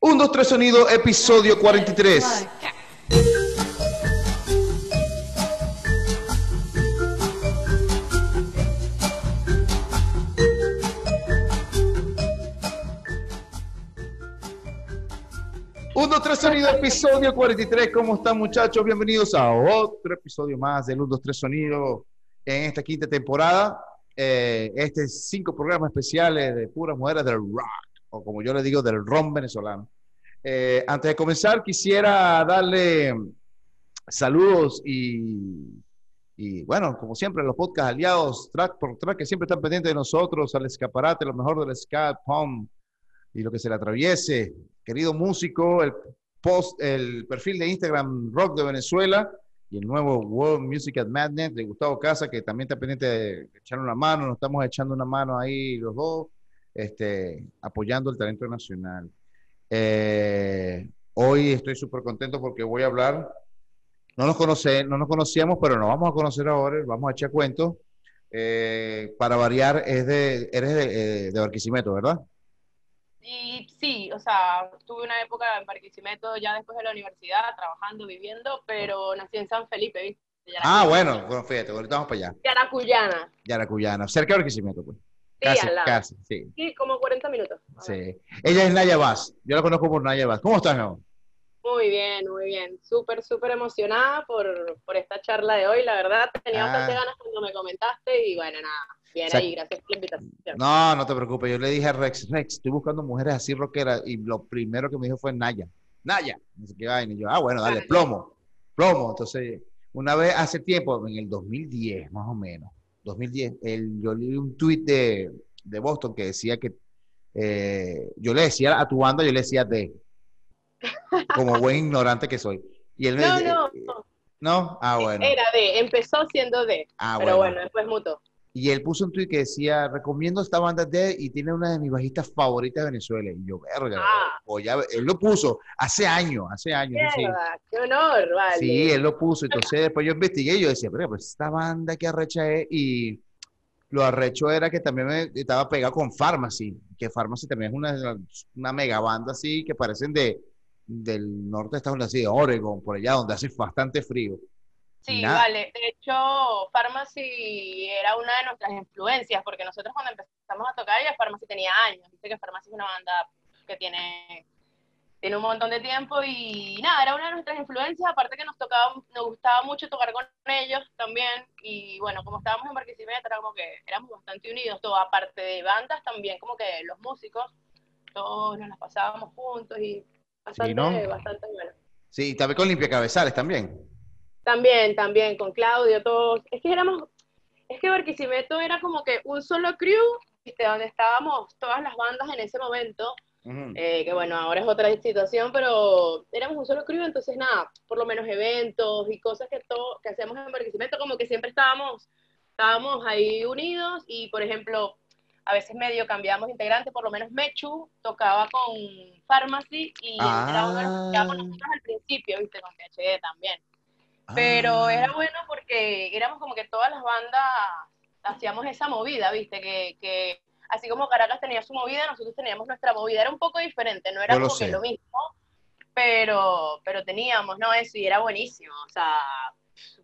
1, 2, 3 sonido, episodio 43. Uno, tres sonido, episodio 43. ¿Cómo están, muchachos? Bienvenidos a otro episodio más del 1, 2, 3 sonido en esta quinta temporada. Eh, este es cinco programas especiales de puras mujeres del rock, o como yo le digo, del ron venezolano. Eh, antes de comenzar, quisiera darle saludos y, y, bueno, como siempre, los podcast aliados, track por track, que siempre están pendientes de nosotros, al escaparate, lo mejor del ska, pom y lo que se le atraviese. Querido músico, el post, el perfil de Instagram Rock de Venezuela y el nuevo World Music at Madness de Gustavo Casa, que también está pendiente de echar una mano, nos estamos echando una mano ahí los dos, este, apoyando el talento nacional. Eh, hoy estoy súper contento porque voy a hablar, no nos, conoce, no nos conocíamos, pero nos vamos a conocer ahora, vamos a echar cuentos. Eh, para variar, es de, eres de, eh, de Barquisimeto, ¿verdad? Y sí, o sea, tuve una época en Barquisimeto ya después de la universidad, trabajando, viviendo, pero nací en San Felipe, ¿viste? Ah, bueno, bueno, fíjate, ahorita vamos para allá. Yaracuyana. Yaracuyana, cerca de Barquisimeto, pues. Casi, al lado. casi, sí. Sí, como 40 minutos. sí. Ella es Naya Vaz, yo la conozco por Naya Vaz. ¿Cómo estás, amor? Muy bien, muy bien. Súper, súper emocionada por, por esta charla de hoy, la verdad. Tenía Ah. bastante ganas cuando me comentaste y bueno, nada, bien O sea, ahí, gracias por la invitación. No, no te preocupes. Yo le dije a Rex, Rex, estoy buscando mujeres así rockeras. Y lo primero que me dijo fue Naya. Naya. No sé qué vaina. Y yo, ah, bueno, dale, Naya. plomo. Plomo. Entonces, una vez hace tiempo, en el 2010, más o menos, 2010, el, yo leí un tweet de, de Boston que decía que eh, yo le decía a tu banda, yo le decía de, como buen ignorante que soy. Y él me No, decía, no, eh, ¿no? Ah, bueno. Era de, empezó siendo de, Ah, pero bueno. bueno, después mutó. Y él puso un tweet que decía, recomiendo esta banda de y tiene una de mis bajistas favoritas de Venezuela. Y yo, verga, Ah. o ya- él lo puso hace años, hace años. sí. Qué honor, vale. Sí, él lo puso. Entonces después yo investigué y yo decía, pero pues esta banda que arrecha es. Y lo arrecho era que también me, estaba pegado con Pharmacy, que Pharmacy también es una, una mega banda así que parecen de, del norte de Estados Unidos, así de Oregon, por allá, donde hace bastante frío. Sí, Nada. vale. De hecho, Pharmacy era una de nuestras influencias, porque nosotros cuando empezamos a tocar ya Pharmacy tenía años. Viste que Pharmacy es una banda que tiene, tiene un montón de tiempo y nada, era una de nuestras influencias, aparte que nos tocaba, nos gustaba mucho tocar con ellos también. Y bueno, como estábamos en Barquisimeto, era como que éramos bastante unidos, todo, aparte de bandas también, como que los músicos, todos nos las pasábamos juntos y bastante, ¿no? bastante bueno. Sí, y también con Limpia Cabezales también. También, también, con Claudio, todos. Es que éramos, es que Barquisimeto era como que un solo crew, ¿viste? donde estábamos todas las bandas en ese momento, eh, que bueno, ahora es otra situación, pero éramos un solo crew, entonces nada, por lo menos eventos y cosas que, todo, que hacíamos en Barquisimeto, como que siempre estábamos, estábamos ahí unidos y, por ejemplo, a veces medio cambiábamos integrantes, por lo menos Mechu tocaba con Pharmacy y era uno de los que tocábamos Ah. nosotros al principio, ¿viste? Con THD también. Pero Ah. era bueno porque éramos como que todas las bandas hacíamos esa movida, ¿viste? Que, que así como Caracas tenía su movida, nosotros teníamos nuestra movida. Era un poco diferente, no era Yo lo como que lo mismo, pero, pero teníamos, ¿no? Eso y era buenísimo, o sea,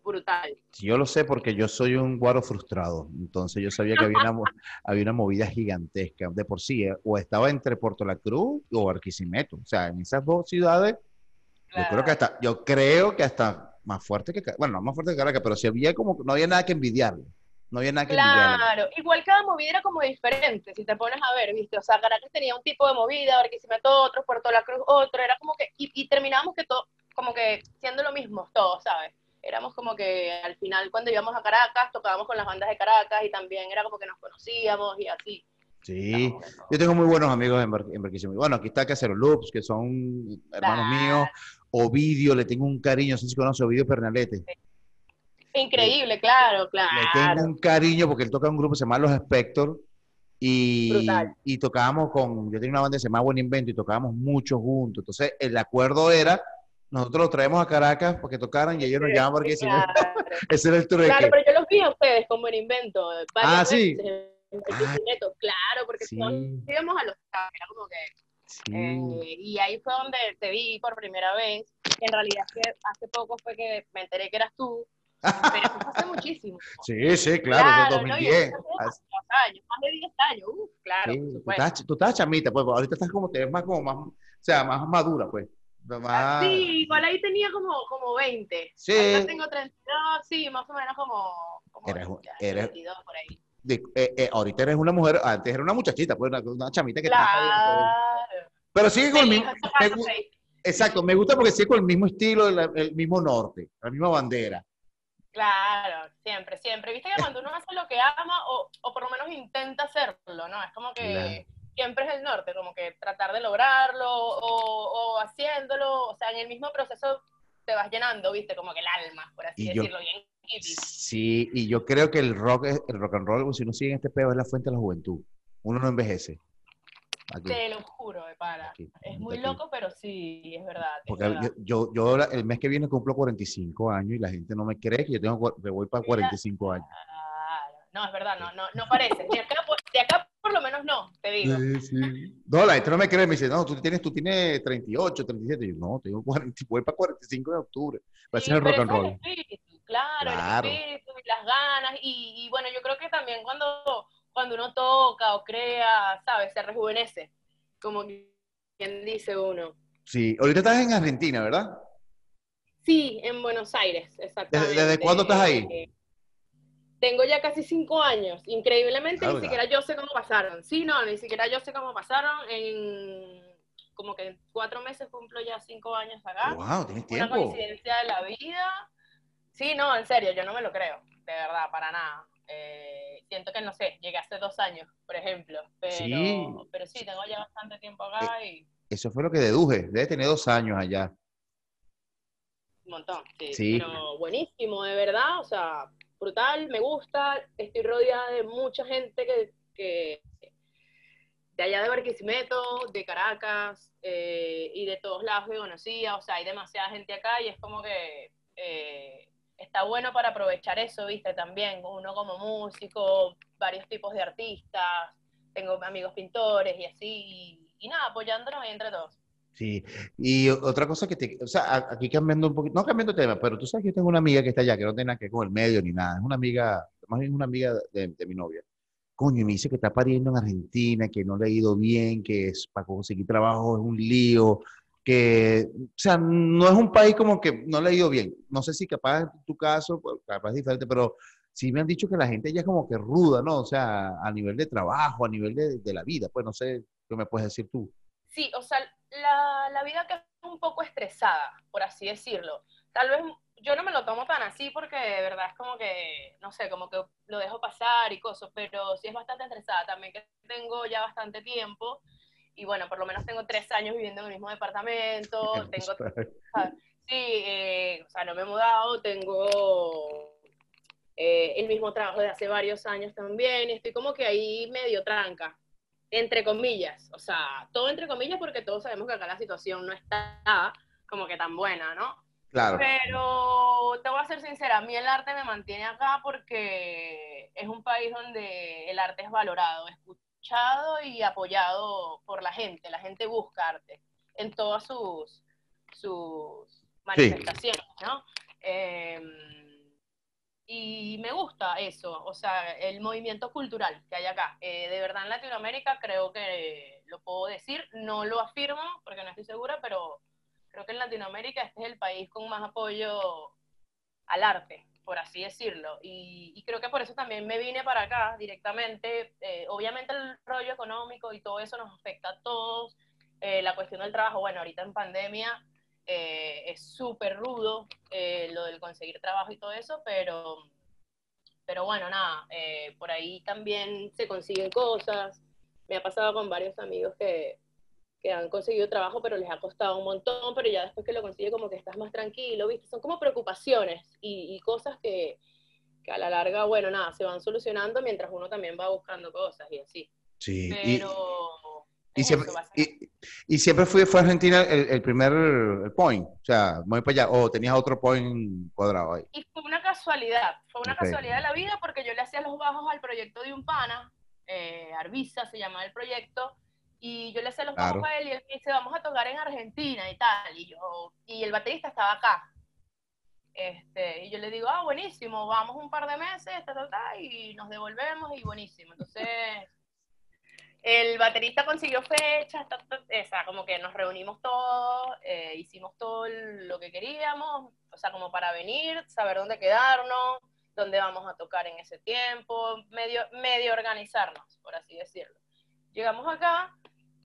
brutal. Yo lo sé porque yo soy un guaro frustrado. Entonces yo sabía que había una, había una movida gigantesca de por sí. eh, O estaba entre Puerto La Cruz o Barquisimeto. O sea, en esas dos ciudades, yo creo que hasta, yo creo que hasta más fuerte que, Ca- bueno, no más fuerte que Caracas, pero sí había como, no había nada que envidiarle. No había nada que envidiarle. Claro, igual cada movida era como diferente, si te pones a ver, ¿viste? O sea, Caracas tenía un tipo de movida, Barquisimeto otro, Puerto La Cruz otro, era como que, y, y terminábamos que todo, como que siendo lo mismo todos, ¿sabes? Éramos como que al final cuando íbamos a Caracas tocábamos con las bandas de Caracas y también era como que nos conocíamos y así. Sí, yo tengo muy buenos amigos en, Bar- en Barquisimeto. Bueno, aquí está Casero Loops, que son hermanos Claro. míos. Ovidio, le tengo un cariño, no sé si conoce Ovidio Pernalete. Increíble, claro, Le claro. tengo un cariño porque él toca un grupo que se llama Los Spector y, Brutal. y tocábamos con, yo tenía una banda que se llama Buen Invento y tocábamos mucho juntos. Entonces, el acuerdo era, nosotros los traemos a Caracas para que tocaran y ellos nos llaman porque Claro, ese era el trueque. Claro, pero yo los vi a ustedes con buen invento. Ah, sí. veces Ah, claro, porque Sí. íbamos a los era como que Eh, y ahí fue donde te vi por primera vez. En realidad, hace poco fue que me enteré que eras tú, pero eso hace muchísimo. Sí, sí, claro, desde 2010. hace años, más de 10 años, uh, claro. tú, estás, chamita, pues ahorita estás como, te ves más como más, o sea, más madura, pues. Más... Sí, igual ahí tenía como, como 20. Sí. Ahora tengo 32, sí, más o menos como, como eres, 22 por ahí. De, eh, eh, ahorita eres una mujer, antes era una muchachita, pues una, una chamita que claro. Pero sigue con el mismo. exacto, me gusta porque sigue con el mismo estilo, el, mismo norte, la misma bandera. Claro, siempre, siempre. Viste que cuando uno hace lo que ama, o, o por lo menos intenta hacerlo, ¿no? Es como que siempre es el norte, como que tratar de lograrlo o, o, haciéndolo, o sea, en el mismo proceso te vas llenando, viste, como que el alma, por así decirlo, bien Sí, y yo creo que el rock, el rock and roll, si uno sigue en este pedo, es la fuente de la juventud. Uno no envejece. Te lo juro, de para. es muy loco, pero sí, es verdad. Porque Yo, yo, el mes que viene cumplo 45 años y la gente no me cree que yo tengo, me voy para 45 años. No, es verdad, no, no, no parece. De acá, de acá por lo menos no, te digo. Sí, sí. No, la gente no me cree, me dice, no, tú tienes, tú tienes 38, 37. Y yo, no, tengo 40, voy para 45 de octubre. Va a ser el rock and roll. El claro, el espíritu y las ganas. Y, y bueno, yo creo que también cuando cuando uno toca o crea, ¿sabes? Se rejuvenece, como quien dice uno. Sí, ahorita estás en Argentina, ¿verdad? Sí, en Buenos Aires, exactamente. ¿Desde, cuándo estás ahí? Eh, tengo ya casi cinco años. Increíblemente, ni siquiera yo sé cómo pasaron. Sí, no, ni siquiera yo sé cómo pasaron. En como que en cuatro meses cumplo ya cinco años acá. ¡Wow! ¿Tienes tiempo? Una coincidencia de la vida. Sí, no, en serio, yo no me lo creo. De verdad, para nada. Eh, siento que, no sé, llegué hace dos años, por ejemplo, pero sí, pero sí tengo ya bastante tiempo acá eh, y... Eso fue lo que deduje, debe tener dos años allá. Un montón, sí, Pero buenísimo, de verdad, o sea, brutal, me gusta, estoy rodeada de mucha gente que, que de allá de Barquisimeto, de Caracas eh, y de todos lados que conocía, o sea, hay demasiada gente acá y es como que está bueno para aprovechar eso, viste, también, uno como músico, varios tipos de artistas, tengo amigos pintores y así, y, nada, apoyándonos entre todos. Sí, y otra cosa que te, o sea, aquí cambiando un poquito, no cambiando tema, pero tú sabes que yo tengo una amiga que está allá, que no tiene nada que ver con el medio ni nada, es una amiga, más bien una amiga de, de mi novia. Coño, me dice que está pariendo en Argentina, que no le ha ido bien, que es, para conseguir trabajo es un lío, que, o sea, no es un país como que no le ha ido bien. No sé si capaz en tu caso, pues, capaz es diferente, pero sí me han dicho que la gente ya es como que ruda, ¿no? O sea, a nivel de trabajo, a nivel de, de la vida, pues no sé qué me puedes decir tú. Sí, o sea, la, la vida que es un poco estresada, por así decirlo. Tal vez yo no me lo tomo tan así porque de verdad es como que, no sé, como que lo dejo pasar y cosas, pero sí es bastante estresada. También que tengo ya bastante tiempo y bueno, por lo menos tengo tres años viviendo en el mismo departamento, tengo, sí, eh, o sea, no me he mudado, tengo eh, el mismo trabajo de hace varios años también, y estoy como que ahí medio tranca, entre comillas, o sea, todo entre comillas porque todos sabemos que acá la situación no está como que tan buena, ¿no? Claro. Pero te voy a ser sincera, a mí el arte me mantiene acá porque es un país donde el arte es valorado, y apoyado por la gente. La gente busca arte en todas sus, sus manifestaciones, ¿no? Em, y me gusta eso, o sea, el movimiento cultural que hay acá. Eh, de verdad en Latinoamérica creo que lo puedo decir, no lo afirmo porque no estoy segura, pero creo que en Latinoamérica este es el país con más apoyo al arte por así decirlo. Y, creo que por eso también me vine para acá directamente. Eh, obviamente el rollo económico y todo eso nos afecta a todos. Eh, la cuestión del trabajo, bueno, ahorita en pandemia eh, es súper rudo lo del conseguir trabajo y todo eso, pero, pero bueno, nada, por ahí también se consiguen cosas. Me ha pasado con varios amigos que, que han conseguido trabajo, pero les ha costado un montón, pero ya después que lo consigue como que estás más tranquilo, ¿viste? Son como preocupaciones y, cosas que, que, a la larga, bueno, nada, se van solucionando mientras uno también va buscando cosas y así. Sí. Pero... Y, siempre, y, siempre fue, fue Argentina el, primer point, o sea, muy para allá, o tenías otro point cuadrado ahí. Y fue una casualidad, fue una casualidad de la vida porque yo le hacía los bajos al proyecto de un pana, eh, Arvisa se llamaba el proyecto, Y yo le sé los claro. a él y él me dice, vamos a tocar en Argentina y tal. Y yo, y el baterista estaba acá. Este, y yo le digo, ah, buenísimo, vamos un par de meses, ta, ta, ta, y nos devolvemos y buenísimo. Entonces, el baterista consiguió fechas, o sea, como que nos reunimos todos, eh, hicimos todo lo que queríamos, o sea, como para venir, saber dónde quedarnos, dónde vamos a tocar en ese tiempo, medio, medio organizarnos, por así decirlo. Llegamos acá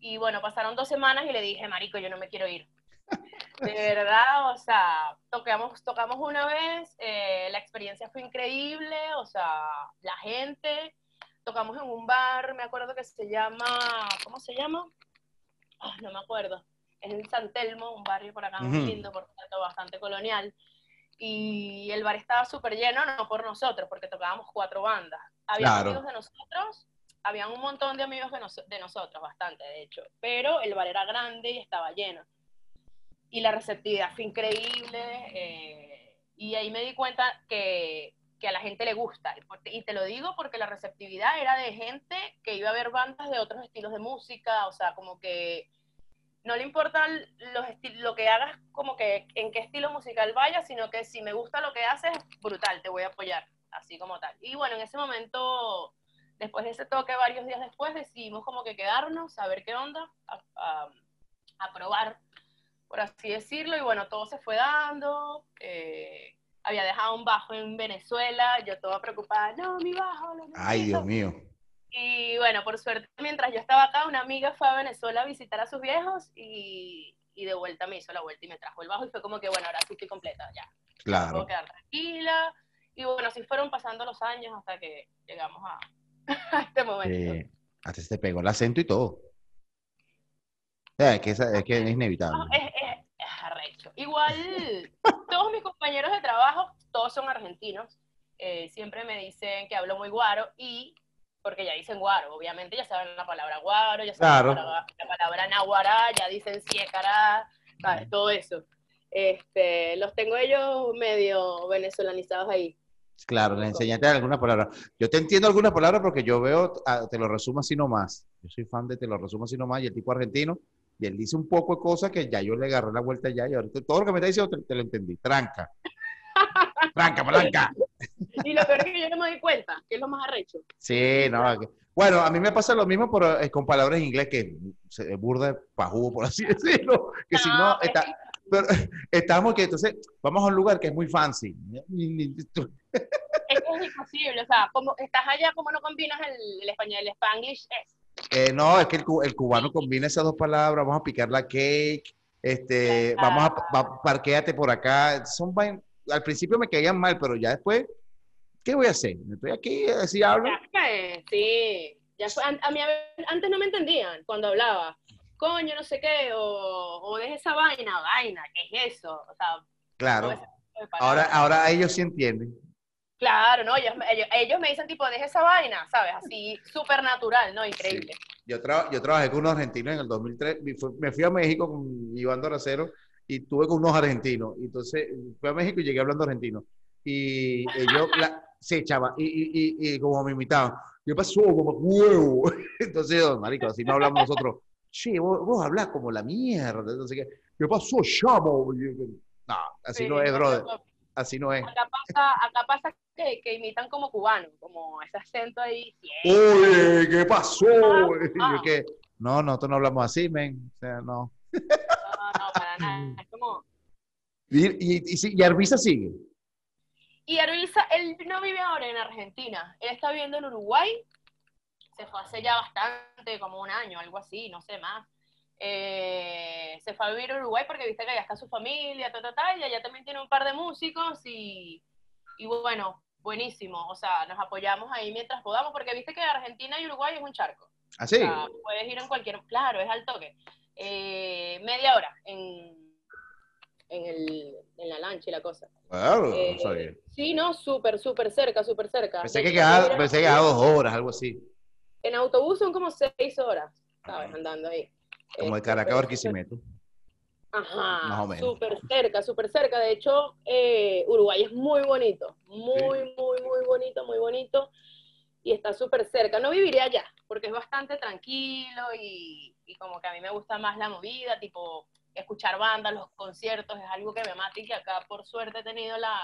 y bueno, pasaron dos semanas y le dije, Marico, yo no me quiero ir. De verdad, o sea, tocamos, tocamos una vez, eh, la experiencia fue increíble, o sea, la gente, tocamos en un bar, me acuerdo que se llama, ¿cómo se llama? Ah, no me acuerdo. Es en San Telmo, un barrio por acá muy lindo, por tanto, bastante colonial. Y el bar estaba súper lleno, no por nosotros, porque tocábamos cuatro bandas. Había amigos de nosotros, habían un montón de amigos de, de nosotros, bastante de hecho, pero el bar era grande y estaba lleno. Y la receptividad fue increíble. Eh, y ahí me di cuenta que que a la gente le gusta. Y te lo digo porque la receptividad era de gente que iba a ver bandas de otros estilos de música, o sea, como que no le importa los lo que hagas, como que en qué estilo musical vayas, sino que si me gusta lo que haces, brutal, te voy a apoyar, así como tal. Y bueno, en ese momento, después de ese toque, varios días después, decidimos como que quedarnos, a ver qué onda, a, a, probar, por así decirlo, y bueno, todo se fue dando. Eh, había dejado un bajo en Venezuela, yo toda preocupada, no, mi bajo. Lo Ay, Dios mío. Y bueno, por suerte, mientras yo estaba acá, una amiga fue a Venezuela a visitar a sus viejos y, y de vuelta me hizo la vuelta y me trajo el bajo y fue como que, bueno, ahora sí estoy completa, ya. Claro. Puedo quedar tranquila. Y bueno, así fueron pasando los años hasta que llegamos a, este momento. Eh, hasta se te pegó el acento y todo. es, que es, es, que es inevitable. es, arrecho. Igual, todos mis compañeros de trabajo, todos son argentinos. Eh, siempre me dicen que hablo muy guaro y porque ya dicen guaro, obviamente ya saben la palabra guaro, ya saben la, palabra nahuara, ya dicen siecara, todo eso. Este, los tengo ellos medio venezolanizados ahí. Claro, les enseñaste algunas palabras. Yo te entiendo algunas palabras porque yo veo, ah, te lo resumo así nomás. Yo soy fan de te lo resumo así nomás y el tipo argentino y él dice un poco de cosas que ya yo le agarré la vuelta ya y ahorita todo lo que me está diciendo te, lo entendí. Tranca. Tranca, palanca. Y lo peor es que yo no me doy cuenta, que es lo más arrecho. Sí, no. Bueno, a mí me pasa lo mismo pero, eh, con palabras en inglés que se burda pajugo, por así decirlo. Que si no, está, pero, estamos que entonces vamos a un lugar que es muy fancy. Es que es imposible, o sea, como estás allá, como no combinas el, el español, el spanglish es eh, no, es que el, cubano combina esas dos palabras, vamos a picar la cake, este, vamos a, parquéate por acá. Son al principio me caían mal, pero ya después, ¿qué voy a hacer? Estoy aquí, así hablo. Sí, ya a, mí antes no me entendían cuando hablaba. Coño, no sé qué, o, o deje esa vaina, vaina, ¿qué es eso? O sea, claro. Ahora, ahora ellos sí entienden. Claro, ¿no? Ellos, ellos, me dicen tipo, deja esa vaina, ¿sabes? Así, súper natural, ¿no? Increíble. Yo, yo trabajé con unos argentinos en el 2003, me fui a México con Iván Doracero y tuve con unos argentinos. Y entonces fui a México y llegué hablando argentino. Y ellos se echaban y, y, y, como me imitaban. Yo pasó como huevo. Entonces, marico, así no hablamos nosotros. Che, vos, vos hablás como la mierda. Entonces, ¿qué, ¿qué pasó, chamo? No, así no es, brother. Así no es. Acá pasa, acá pasa que, que, imitan como cubano, como ese acento ahí. Oye, ¿qué pasó? Ah, que, no, nosotros no hablamos así, men. O sea, no. No, no, para nada. Es como... Y, y, y, y Arvisa sigue. Y Arvisa, él no vive ahora en Argentina. Él está viviendo en Uruguay. Se fue hace ya bastante, como un año, algo así, no sé más. Eh, se fue a vivir a Uruguay porque viste que allá está su familia, ta, ta, ta, y allá también tiene un par de músicos y, y bueno, buenísimo. O sea, nos apoyamos ahí mientras podamos porque viste que Argentina y Uruguay es un charco. ¿Ah, sí? puedes ir en cualquier, claro, es al toque. Eh, media hora en, en, el, en, la lancha y la cosa. Claro, eh, Sí, no, súper, súper cerca, súper cerca. Pensé que quedaba, pensé que quedaba dos horas, algo así. En autobús son como seis horas, ¿sabes? Andando ahí. Como de Caracas a Barquisimeto. Ajá, más o menos. Súper cerca, súper cerca. De hecho, eh, Uruguay es muy bonito, muy, muy, muy bonito, muy bonito. Y está súper cerca. No viviría allá, porque es bastante tranquilo y, y como que a mí me gusta más la movida, tipo escuchar bandas, los conciertos, es algo que me mata y que acá por suerte he tenido la,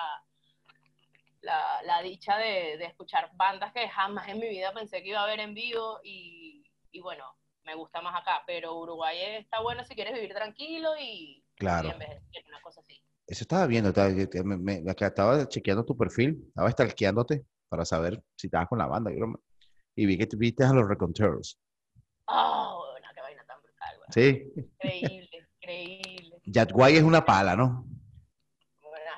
la, la dicha de, de, escuchar bandas que jamás en mi vida pensé que iba a ver en vivo y, y bueno, me gusta más acá, pero Uruguay está bueno si quieres vivir tranquilo y, claro. y una cosa así. Eso estaba viendo, estaba, me, me, estaba chequeando tu perfil, estaba stalkeándote para saber si estabas con la banda. Y vi que te viste a los Reconteurs. Oh, una qué vaina tan brutal, güey. Sí. Increíble, increíble. Yatguay es una pala, ¿no? Bueno,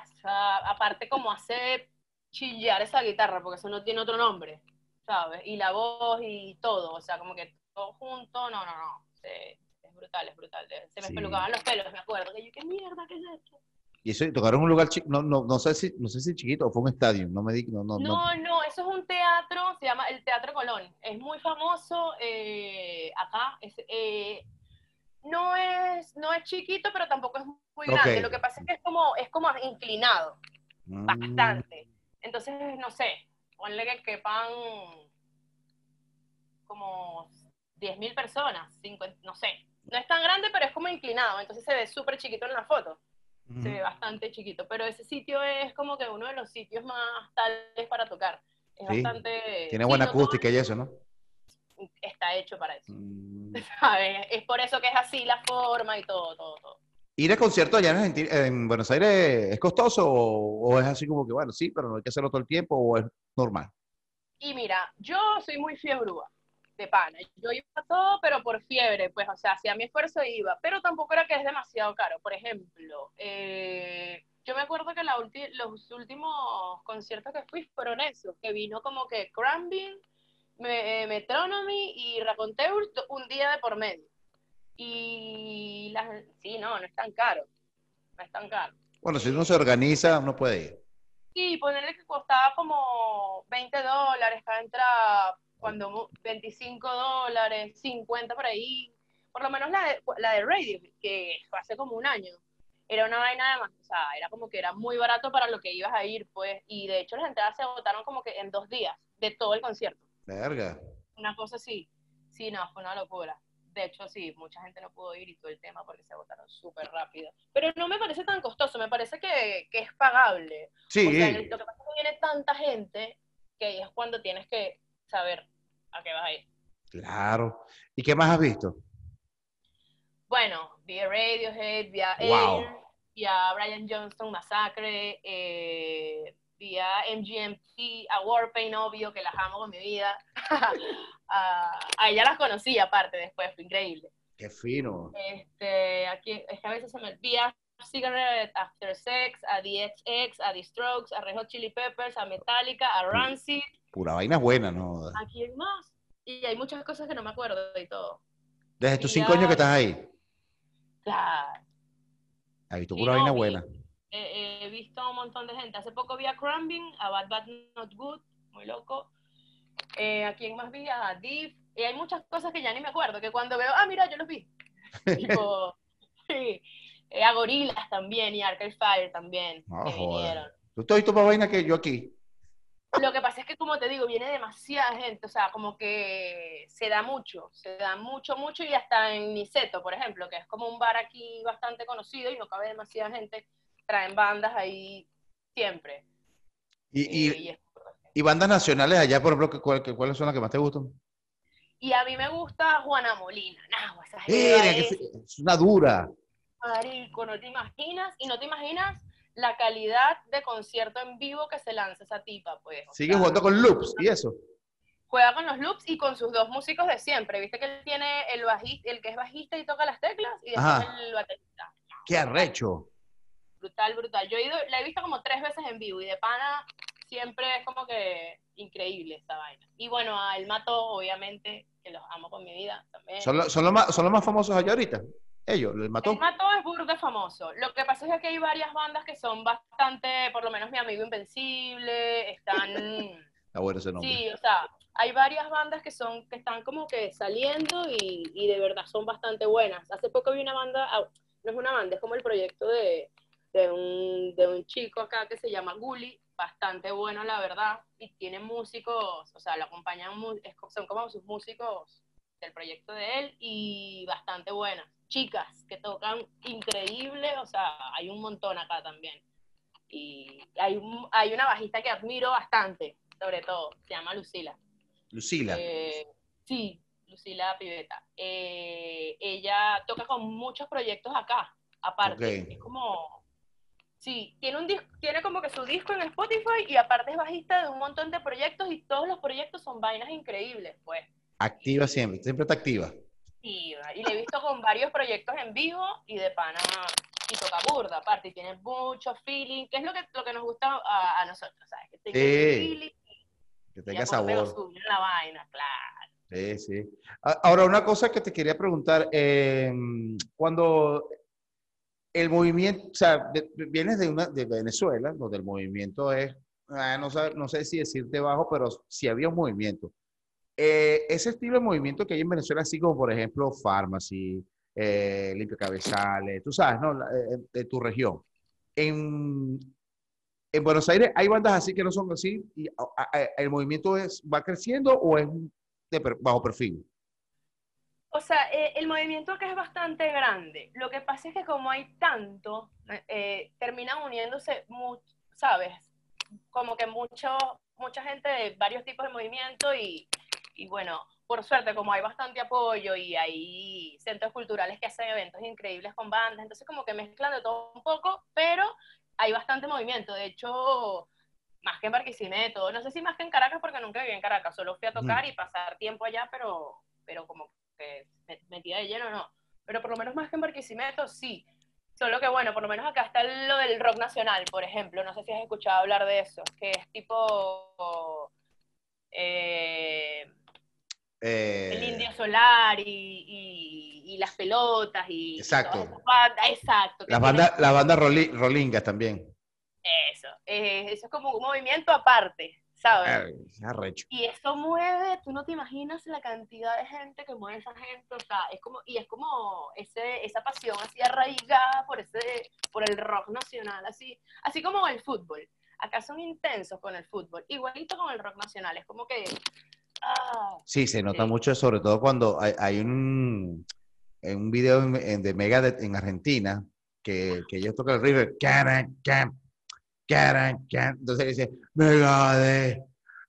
aparte como hace chillar esa guitarra, porque eso no tiene otro nombre, ¿sabes? Y la voz y todo, o sea, como que todo junto, no, no, no. es brutal, es brutal. Se me sí. pelucaban los pelos, me acuerdo. Que yo, ¿qué mierda, qué es esto? Y eso, tocaron un lugar chico, no, no, no sé si, no sé si chiquito o fue un estadio, no me di, no, no, no, no, eso es un teatro, se llama el Teatro Colón, es muy famoso eh, acá, es, eh, no es, no es chiquito, pero tampoco es muy grande, okay. lo que pasa es que es como, es como inclinado, mm. bastante, entonces, no sé, ponle que quepan como 10.000 personas, 50, no sé, no es tan grande, pero es como inclinado, entonces se ve súper chiquito en la foto se ve bastante chiquito, pero ese sitio es como que uno de los sitios más tales para tocar. Es sí. bastante... Tiene buena sí, acústica y eso, ¿no? Está hecho para eso. Mm. ¿Sabes? Es por eso que es así la forma y todo, todo, todo. ¿Ir a conciertos allá en, en, Buenos Aires es costoso o, es así como que, bueno, sí, pero no hay que hacerlo todo el tiempo o es normal? Y mira, yo soy muy fiebrúa de pana. Yo iba a todo, pero por fiebre, pues, o sea, hacía mi esfuerzo y iba, pero tampoco era que es demasiado caro. Por ejemplo, eh, yo me acuerdo que los últimos conciertos que fui fueron esos, que vino como que Crambin, me Metronomy y Raconteur un día de por medio. Y las, sí, no, no es tan caro, no es tan caro. Bueno, si uno se organiza, uno puede ir. Sí, ponerle que costaba como 20 dólares cada entrada, cuando 25 dólares, 50 por ahí, por lo menos la de, la de Radio, que fue hace como un año, era una vaina de más, o sea, era como que era muy barato para lo que ibas a ir, pues, y de hecho las entradas se agotaron como que en dos días de todo el concierto. Verga. Una cosa así, sí, no, fue una locura. De hecho, sí, mucha gente no pudo ir y todo el tema porque se agotaron súper rápido. Pero no me parece tan costoso, me parece que, que es pagable. Sí. O sea, lo que pasa es que viene tanta gente que ahí es cuando tienes que saber a qué vas a ir. Claro. ¿Y qué más has visto? Bueno, vi a Radiohead, vi a wow. Air, vi a Brian Johnston Massacre, eh, vi a MGMT, a Warpaint, obvio, que las amo con mi vida. a, a ella las conocí aparte después, fue increíble. Qué fino. Este, aquí, es que a veces se me olvida Cigarette After Sex, a The XX, a The Strokes, a Red Hot Chili Peppers, a Metallica, a Rancid. Pura vaina buena, ¿no? ¿A quién más? Y hay muchas cosas que no me acuerdo y todo. Desde tus cinco años que estás ahí. Claro. Has visto pura no, vaina buena. Eh, he visto a un montón de gente. Hace poco vi a Crumbing, a Bad Bad Not Good, muy loco. Eh, ¿A quién más vi? A Div. Y hay muchas cosas que ya ni me acuerdo, que cuando veo, ah, mira, yo los vi. tipo, sí. Eh, a Gorilas también y a Arcade Fire también. No, que joder. vinieron. Tú estás visto más vaina que yo aquí. Lo que pasa es que, como te digo, viene demasiada gente, o sea, como que se da mucho, se da mucho, mucho, y hasta en Niceto, por ejemplo, que es como un bar aquí bastante conocido y no cabe demasiada gente, traen bandas ahí siempre. ¿Y, y, eh, y, es... y bandas nacionales allá, por ejemplo, ¿cuál, ¿cuáles son las que más te gustan? Y a mí me gusta Juana Molina, nah, esa Mira, es... es una dura. Marico, no te imaginas, y no te imaginas la calidad de concierto en vivo que se lanza esa tipa, pues. Sigue jugando con loops y eso. Juega con los loops y con sus dos músicos de siempre. Viste que él tiene el bajista, el que es bajista y toca las teclas, y después Ajá. el baterista. ¡Qué arrecho! Brutal, brutal. Yo he ido, la he visto como tres veces en vivo y de pana siempre es como que increíble esta vaina. Y bueno, a El Mato, obviamente, que los amo con mi vida también. ¿Son, lo, son, los más, ¿Son los más famosos allá ahorita? Ellos, el mató. El mató es burda famoso. Lo que pasa es que hay varias bandas que son bastante, por lo menos mi amigo Invencible, están. Está bueno ese nombre. Sí, o sea, hay varias bandas que son, que están como que saliendo y, y de verdad son bastante buenas. Hace poco vi una banda, ah, no es una banda, es como el proyecto de, de, un, de un chico acá que se llama Gully, bastante bueno la verdad, y tiene músicos, o sea, lo acompañan, son como sus músicos del proyecto de él y bastante buenas. Chicas que tocan increíble, o sea, hay un montón acá también. Y hay, hay una bajista que admiro bastante, sobre todo, se llama Lucila. Lucila. Eh, sí, Lucila Piveta. Eh, ella toca con muchos proyectos acá, aparte. Es como, sí, tiene, un tiene como que su disco en Spotify y aparte es bajista de un montón de proyectos y todos los proyectos son vainas increíbles, pues. Activa siempre, siempre está activa. Sí, y le he visto con varios proyectos en vivo y de pana y toca burda, aparte, y tiene mucho feeling, que es lo que, lo que nos gusta a, nosotros, ¿sabes? Que tenga feeling. Que tenga sabor. la vaina, claro. Sí, sí. Ahora, una cosa que te quería preguntar, em, cuando el movimiento, o sea, vienes de, una, de Venezuela, donde el movimiento es, ah, no, sé, no sé si decirte bajo, pero sí había un movimiento. Eh, ese estilo de movimiento que hay en Venezuela, así como por ejemplo Pharmacy, eh, Limpio Cabezales, tú sabes, ¿no? Eh, de tu región. En, en Buenos Aires hay bandas así que no son así y el movimiento es, va creciendo o es de bajo perfil. O sea, el movimiento acá es bastante grande. Lo que pasa es que como hay tanto, terminan uniéndose, ¿sabes? Como que mucho, mucha gente de varios tipos de movimiento y, y bueno, por suerte, como hay bastante apoyo y hay centros culturales que hacen eventos increíbles con bandas, entonces como que mezclan de todo un poco, pero hay bastante movimiento. De hecho, más que en Barquisimeto, no sé si más que en Caracas, porque nunca viví en Caracas, solo fui a tocar y pasar tiempo allá, pero, pero como que metida de lleno, no. Pero por lo menos más que en Barquisimeto, sí. Solo que bueno, por lo menos acá está lo del rock nacional, por ejemplo. No sé si has escuchado hablar de eso, que es tipo... Eh, el indio eh, solar y, las pelotas y exacto exacto la banda la banda rolinga también eso eh, eso es como un movimiento aparte sabes y eso mueve tú no te imaginas la cantidad de gente que mueve esa gente o sea es como y es como ese esa pasión así arraigada por ese por el rock nacional así así como el fútbol. Acá son intensos con el fútbol igualito con el rock nacional es como que Sí, se nota mucho, sobre todo cuando hay, un, un video de Megadeth en Argentina que, que ellos tocan el river. Entonces dice, Megadeth,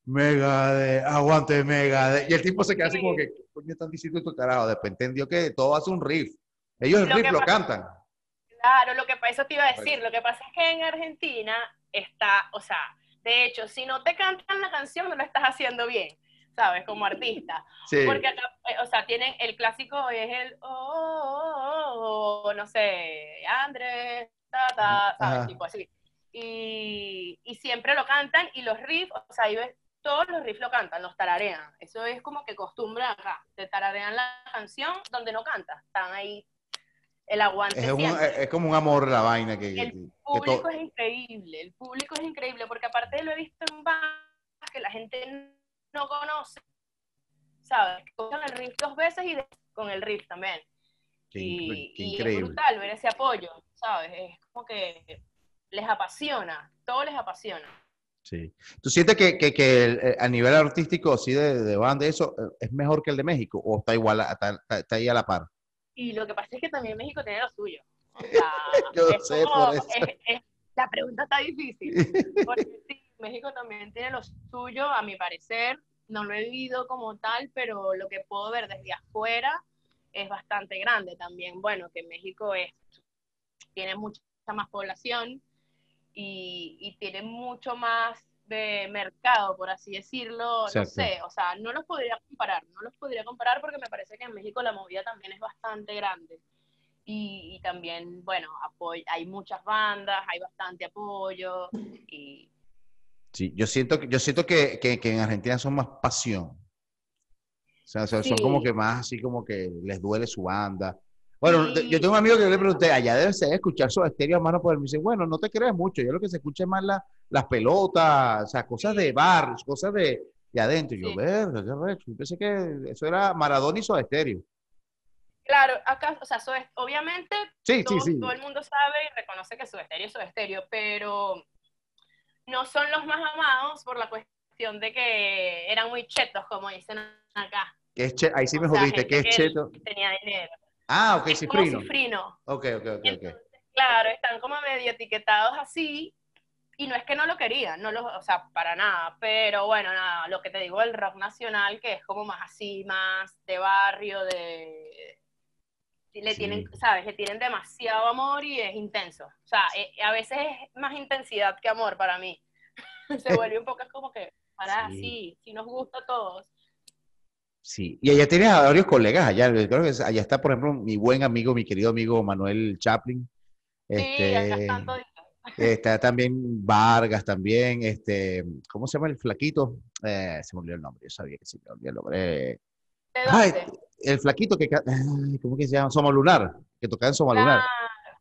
Megadeth, aguante Megadeth. Y el tipo se queda así como que, ¿qué coño están diciendo esto carajo? Después entendió que todo hace un riff. Ellos el riff lo cantan. Claro, lo que eso te iba a decir. Lo que pasa es que en Argentina está, o sea, de hecho, si no te cantan la canción, no lo estás haciendo bien. ¿sabes? Como artista. Porque acá, eh, o sea, tienen el clásico es el, oh, oh, oh, no sé, Andrés, ta, ta, ¿sabes? Tipo así. Y, y, siempre lo cantan y los riffs, o sea, ahí ves, todos los riffs lo cantan, los tararean. Eso es como que costumbre acá. Te tararean la canción donde no cantas. Están ahí el aguante. Es, es como un amor la vaina que. El público es increíble, el público es increíble, porque aparte lo he visto en bandas que la gente no conoce, ¿sabes? Con el riff dos veces y con el riff también. y, es brutal ver ese apoyo, ¿sabes? Es como que les apasiona, todo les apasiona. Sí. ¿Tú sientes que, que, que eh, a nivel artístico, así de, de banda, eso eh, es mejor que el de México o está igual, está, está, ahí a la par? Y lo que pasa es que también México tiene lo suyo. Yo sé por eso. la pregunta está difícil. Porque sí, México también tiene lo suyo, a mi parecer. No lo he vivido como tal, pero lo que puedo ver desde afuera es bastante grande también. Bueno, que México es, tiene mucha más población y, tiene mucho más de mercado, por así decirlo, no sé, o sea, no los podría comparar, no los podría comparar porque me parece que en México la movida también es bastante grande. Y, y también, bueno, hay muchas bandas, hay bastante apoyo y, Sí, yo siento, yo siento que, que, en Argentina son más pasión. O sea, son como que más así como que les duele su banda. Bueno, yo tengo un amigo que le pregunté, allá debe ser escuchar su estéreo a mano él. Me dice, bueno, no te creas mucho, yo lo que se escucha es más la, las pelotas, o sea, cosas de bar, cosas de, de adentro. Yo, verga, qué recho. Yo pensé que eso era Maradona y su estéreo. Claro, acá, o sea, obviamente todo, todo, el mundo sabe y reconoce que su estéreo es su estéreo, pero no son los más amados por la cuestión de que eran muy chetos, como dicen acá, Que es che- ahí sí me O sea, jodiste, que es cheto. Tenía dinero. Ah, ok, Es como cifrino. Ok, ok, ok, claro, están como medio etiquetados así. Y no es que no lo querían, no lo, o sea, para nada. Pero bueno, nada, lo que te digo, el rock nacional, que es como más así, más de barrio, de. Le Sí. tienen, ¿sabes? Le tienen demasiado amor y es intenso. O sea, eh, a veces es más intensidad que amor para mí. Se vuelve un poco como que, para Sí. sí, sí nos gusta a todos. Sí, y allá tienes a varios colegas allá. Creo que allá está, por ejemplo, mi buen amigo, mi querido amigo Manuel Chaplin. Sí, Este, toditos. está también Vargas también. Este, ¿cómo se llama el flaquito? Eh, se me olvidó el nombre. Yo sabía que se me olvidó el nombre. Eh, el flaquito que, ay, ¿cómo que se llama? Soma Lunar, que tocaba en Soma Lunar.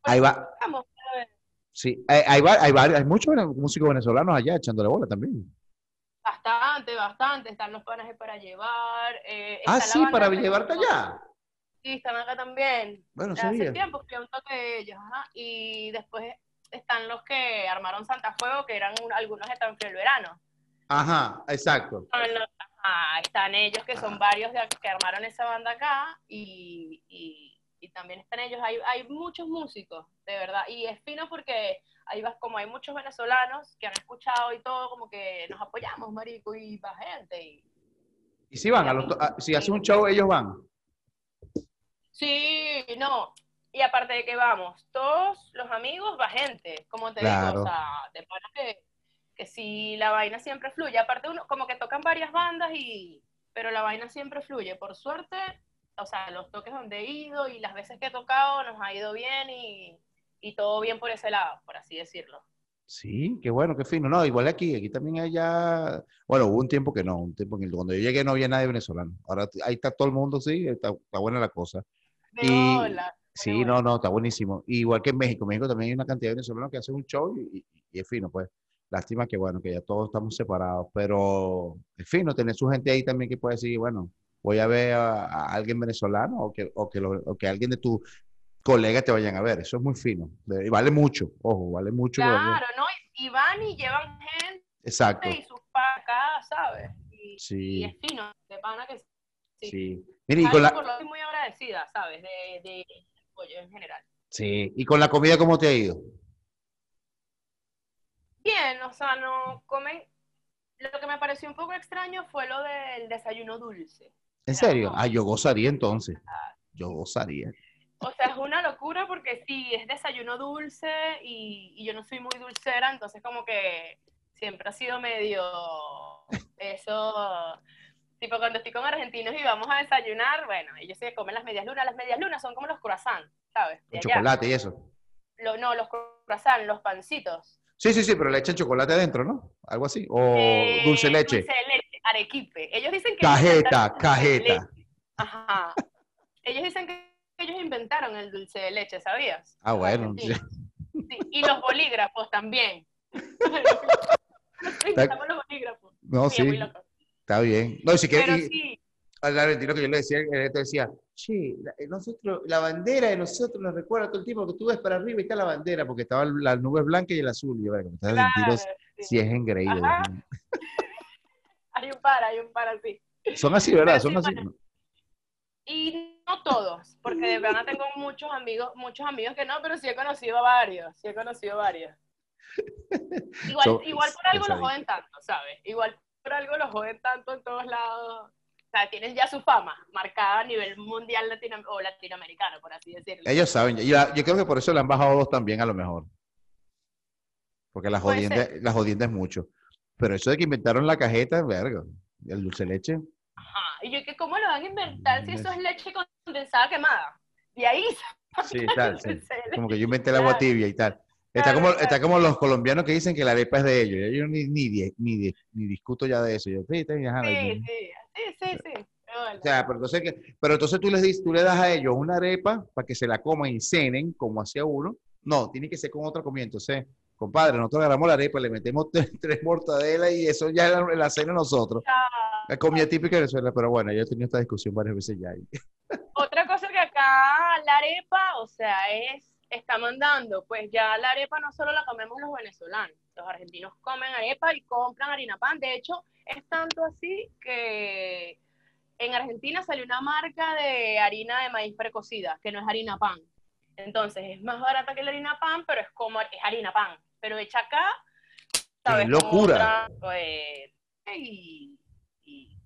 Ahí va. pues, vamos a ver. Sí, hay, hay, va- hay, varios- hay muchos músicos venezolanos allá echándole bola también. Bastante, bastante. Están los panes para llevar. eh, Ah, la sí, para llevarte allá. Sí, están acá también. Bueno, Hace sabía. tiempo fui a un toque de ellos. ajá, Y después están los que armaron Santa Fuego, que eran un- algunos de tan frío el verano. Ajá, exacto. Los- ajá, están ellos, que son varios de, que armaron esa banda acá. Y, y- y también están ellos. Hay, hay muchos músicos, de verdad. Y es fino porque ahí vas, como hay muchos venezolanos que han escuchado y todo, como que nos apoyamos, marico, y va gente. Y, Y si van, a los to- a- si hace un show, ellos van. Sí, no. Y aparte de que vamos, todos los amigos va gente, como te Claro. digo, o sea, de que, que si la vaina siempre fluye. Aparte uno, como que tocan varias bandas y, pero la vaina siempre fluye. Por suerte, o sea, los toques donde he ido y las veces que he tocado nos ha ido bien y, y todo bien por ese lado, por así decirlo. Sí, qué bueno, qué fino. No, igual aquí, aquí también hay ya, bueno, hubo un tiempo que no, un tiempo en el cuando yo llegué no había nadie venezolano. Ahora ahí está todo el mundo, sí, está, está buena la cosa. De Y- bola. Sí, bueno. no, no, está buenísimo. Igual que en México, en México también hay una cantidad de venezolanos que hacen un show y, es fino, pues. Lástima que, bueno, que ya todos estamos separados, pero es fino tener su gente ahí también que puede decir, bueno, voy a ver a, a alguien venezolano o que, o, que lo- o que alguien de tus colegas te vayan a ver. Eso es muy fino. Y vale mucho, ojo, vale mucho. Claro, ¿no? Y, y van y llevan gente Exacto. y sus pa acá, ¿sabes? Y, y Sí, es fino, de pana que sí. sí. Mira, y con la, por lo que estoy muy agradecida, ¿sabes? De, de apoyo en general. sí, y con la comida, ¿cómo te ha ido? Bien, o sea, no comen. Lo que me pareció un poco extraño fue lo del desayuno dulce. ¿En serio? Ah, yo gozaría entonces. Yo gozaría. O sea, es una locura porque sí, es desayuno dulce y, y yo no soy muy dulcera, entonces como que siempre ha sido medio eso, tipo cuando estoy con argentinos y vamos a desayunar, bueno, ellos se comen las medias lunas, las medias lunas son como los croissants, ¿sabes? De allá. chocolate y eso. Lo- no, los croissants, los pancitos. Sí, sí, sí, pero le echan chocolate adentro, ¿no? Algo así. O Eh, dulce leche. Dulce leche, arequipe. Ellos dicen que... Cajeta, cajeta. Ajá. Ellos dicen que ellos inventaron el dulce de leche, ¿sabías? Ah, bueno. Sí, y los bolígrafos también. Inventamos los bolígrafos. No, Sí, sí, está bien. No, si Pero quieres, y sí, que yo le decía, te decía, la, eh, nosotros, la bandera de nosotros nos recuerda todo el tiempo que tú ves para arriba y está la bandera, porque estaba la nube blanca y el azul. Y yo, bueno, estás claro, argentinos, sí. sí es engreído. Ajá. Hay un par, hay un par así. Son así, ¿verdad? Pero Son sí, así. bueno. Y no todos, porque de verdad tengo muchos amigos, muchos amigos que no, pero sí he conocido a varios, sí he conocido a varios. Igual, So- igual por algo los pesadito. joden tanto, ¿sabes? Igual por algo los joden tanto en todos lados. O sea, tienen ya su fama marcada a nivel mundial latino o latinoamericano, por así decirlo. Ellos saben. yo creo que por eso le han bajado dos también, a lo mejor. Porque la Puede jodienda, la jodienda es mucho. Pero eso de que inventaron la cajeta, verga. El dulce leche. Y yo que cómo lo van a inventar si eso es leche condensada quemada. Y ahí Sí, tal, sí. Como que yo inventé el agua tibia y tal. Está como, está como los colombianos que dicen que la arepa es de ellos. Yo ni, ni, ni, ni discuto ya de eso. Yo, sí, Sí, sí, sí, sí, bueno. O sea, pero entonces, pero entonces tú les dices, tú le das a ellos una arepa para que se la coman y cenen, como hacía uno. No, tiene que ser con otra comida. Entonces, compadre, nosotros agarramos la arepa, le metemos tres, tres mortadelas y eso ya es la, la cena nosotros. Ya. La comida típica de Venezuela, pero bueno, yo he tenido esta discusión varias veces ya. Otra cosa que acá la arepa, o sea, es, está mandando, pues ya la arepa no solo la comemos los venezolanos, los argentinos comen arepa y compran harina pan. De hecho, es tanto así que en Argentina salió una marca de harina de maíz precocida, que no es harina pan. Entonces es más barata que la harina pan, pero es como es harina pan. Pero hecha acá, ¿sabes? ¡Qué locura! Pues, y,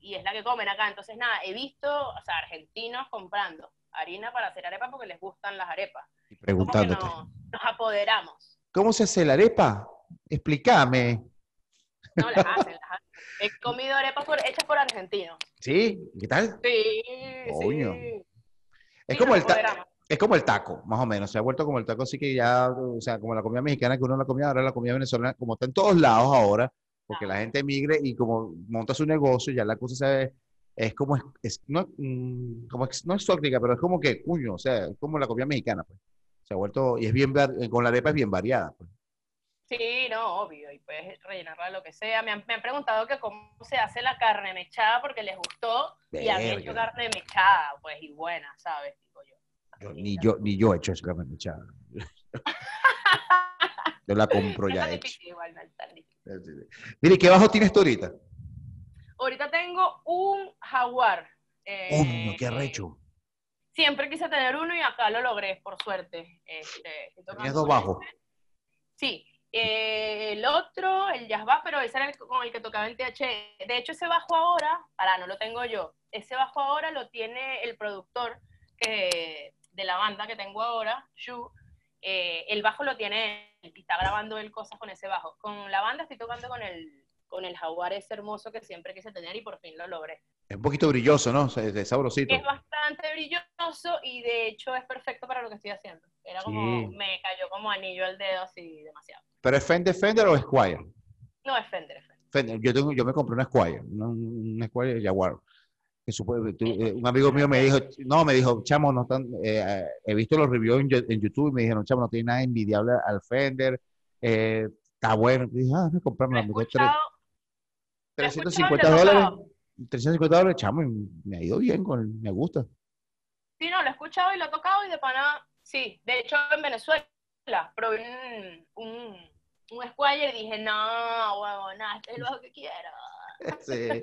y, es la que comen acá. Entonces, nada, he visto, o sea, argentinos comprando harina para hacer arepas porque les gustan las arepas. Y preguntándote. Nos, nos, apoderamos. ¿Cómo se hace la arepa? Explícame. No, las hacen, las hacen. He comido arepas hechas por argentinos. ¿Sí? ¿Qué tal? Sí, Coño. Es como el es como el taco, más o menos. Se ha vuelto como el taco, así que ya, o sea, como la comida mexicana que uno la comía, ahora la comida venezolana, como está en todos lados ahora, porque la gente emigre y como monta su negocio, ya la cosa se es como, es, no, mm, como no exótica, pero es como que, cuño, o sea, es como la comida mexicana, pues. Se ha vuelto, y es bien, con la arepa es bien variada, pues. Sí, no, obvio, y puedes rellenarla lo que sea. Me han, me han, preguntado que cómo se hace la carne mechada porque les gustó y han hecho carne mechada, pues, y buena, ¿sabes? Digo yo. ni, yo ni yo he hecho esa carne mechada. Yo la compro ya hecha. Igual, no Mire, ¿qué bajo tienes tú ahorita? Ahorita tengo un jaguar. Eh, ¡Oh, qué arrecho! Siempre quise tener uno y acá lo logré, por suerte. Este, ¿Tienes dos bajos? Sí, eh, el otro, el jazz bass, pero ese era el, con el que tocaba en TH. De hecho, ese bajo ahora, para no lo tengo yo, ese bajo ahora lo tiene el productor que, de la banda que tengo ahora, Shu. Eh, el bajo lo tiene y está grabando él cosas con ese bajo. Con la banda estoy tocando con el, con el jaguar ese hermoso que siempre quise tener y por fin lo logré. Es un poquito brilloso, ¿no? Es sabrosito. Es bastante brilloso y de hecho es perfecto para lo que estoy haciendo. Era como, me cayó como anillo al dedo así demasiado. ¿Pero es Fender, Fender o Squire? No, es Fender, Fender. Yo, tengo, yo me compré una Squire, una, Squire Jaguar. Que eh, un amigo mío me dijo, no, me dijo, chamo, no están, eh, he visto los reviews en, YouTube y me dijeron, chamo, no tiene nada envidiable al Fender, eh, está bueno. Y dije, ah, me compré una 350 dólares. 350 dólares, chamo, me ha ido bien, con, me gusta. Sí, no, lo he escuchado y lo he tocado y de pana, sí. De hecho, en Venezuela probé un, un, un Squire y dije, no, huevo, nada, este es lo que quiero. Sí,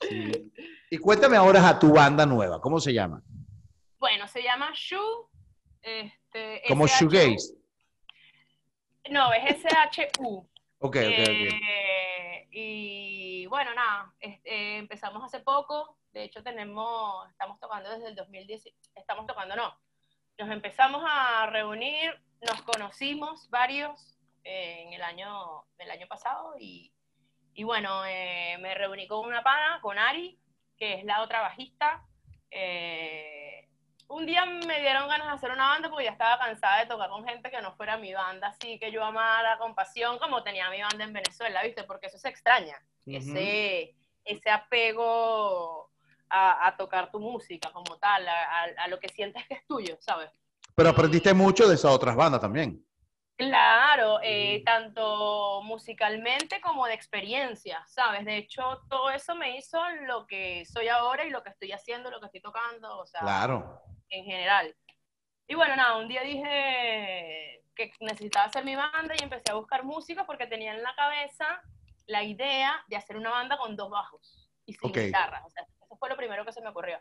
Y cuéntame ahora a tu banda nueva, ¿cómo se llama? Bueno, se llama Shu. Este, ¿Como Shoegaze? No, es S-H-U. Ok, ok, ok. Eh, y bueno, nada, este, empezamos hace poco. De hecho, tenemos, estamos tocando desde el 2010. Estamos tocando, no. Nos empezamos a reunir, nos conocimos varios eh, en el año, el año pasado y, y bueno, eh, me reuní con una pana, con Ari, que es la otra bajista. Eh, un día me dieron ganas de hacer una banda porque ya estaba cansada de tocar con gente que no fuera mi banda, así que yo amara con pasión como tenía mi banda en Venezuela, ¿viste? Porque eso se extraña, ese, ese apego a, tocar tu música como tal, a, lo que sientes que es tuyo, ¿sabes? Pero aprendiste mucho de esas otras bandas también. Claro, eh, tanto musicalmente como de experiencia, ¿sabes? De hecho, todo eso me hizo lo que soy ahora y lo que estoy haciendo, lo que estoy tocando, o sea, claro. en general. Y bueno, nada, un día dije que necesitaba hacer mi banda y empecé a buscar música porque tenía en la cabeza la idea de hacer una banda con dos bajos y sin guitarra. O sea, eso fue lo primero que se me ocurrió.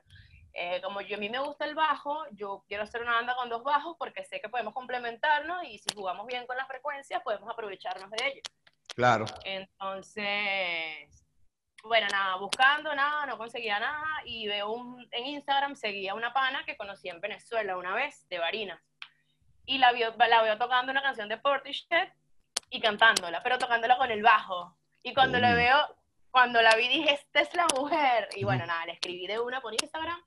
Eh, como yo, a mí me gusta el bajo, yo quiero hacer una banda con dos bajos porque sé que podemos complementarnos y si jugamos bien con las frecuencias podemos aprovecharnos de ello. Claro. Entonces, bueno, nada, buscando nada, no conseguía nada y veo un, en Instagram, seguía una pana que conocí en Venezuela una vez, de Varinas. Y la, vio, la veo tocando una canción de Portishead y cantándola, pero tocándola con el bajo. Y cuando la veo, cuando la vi dije, esta es la mujer. Y bueno, nada, le escribí de una por Instagram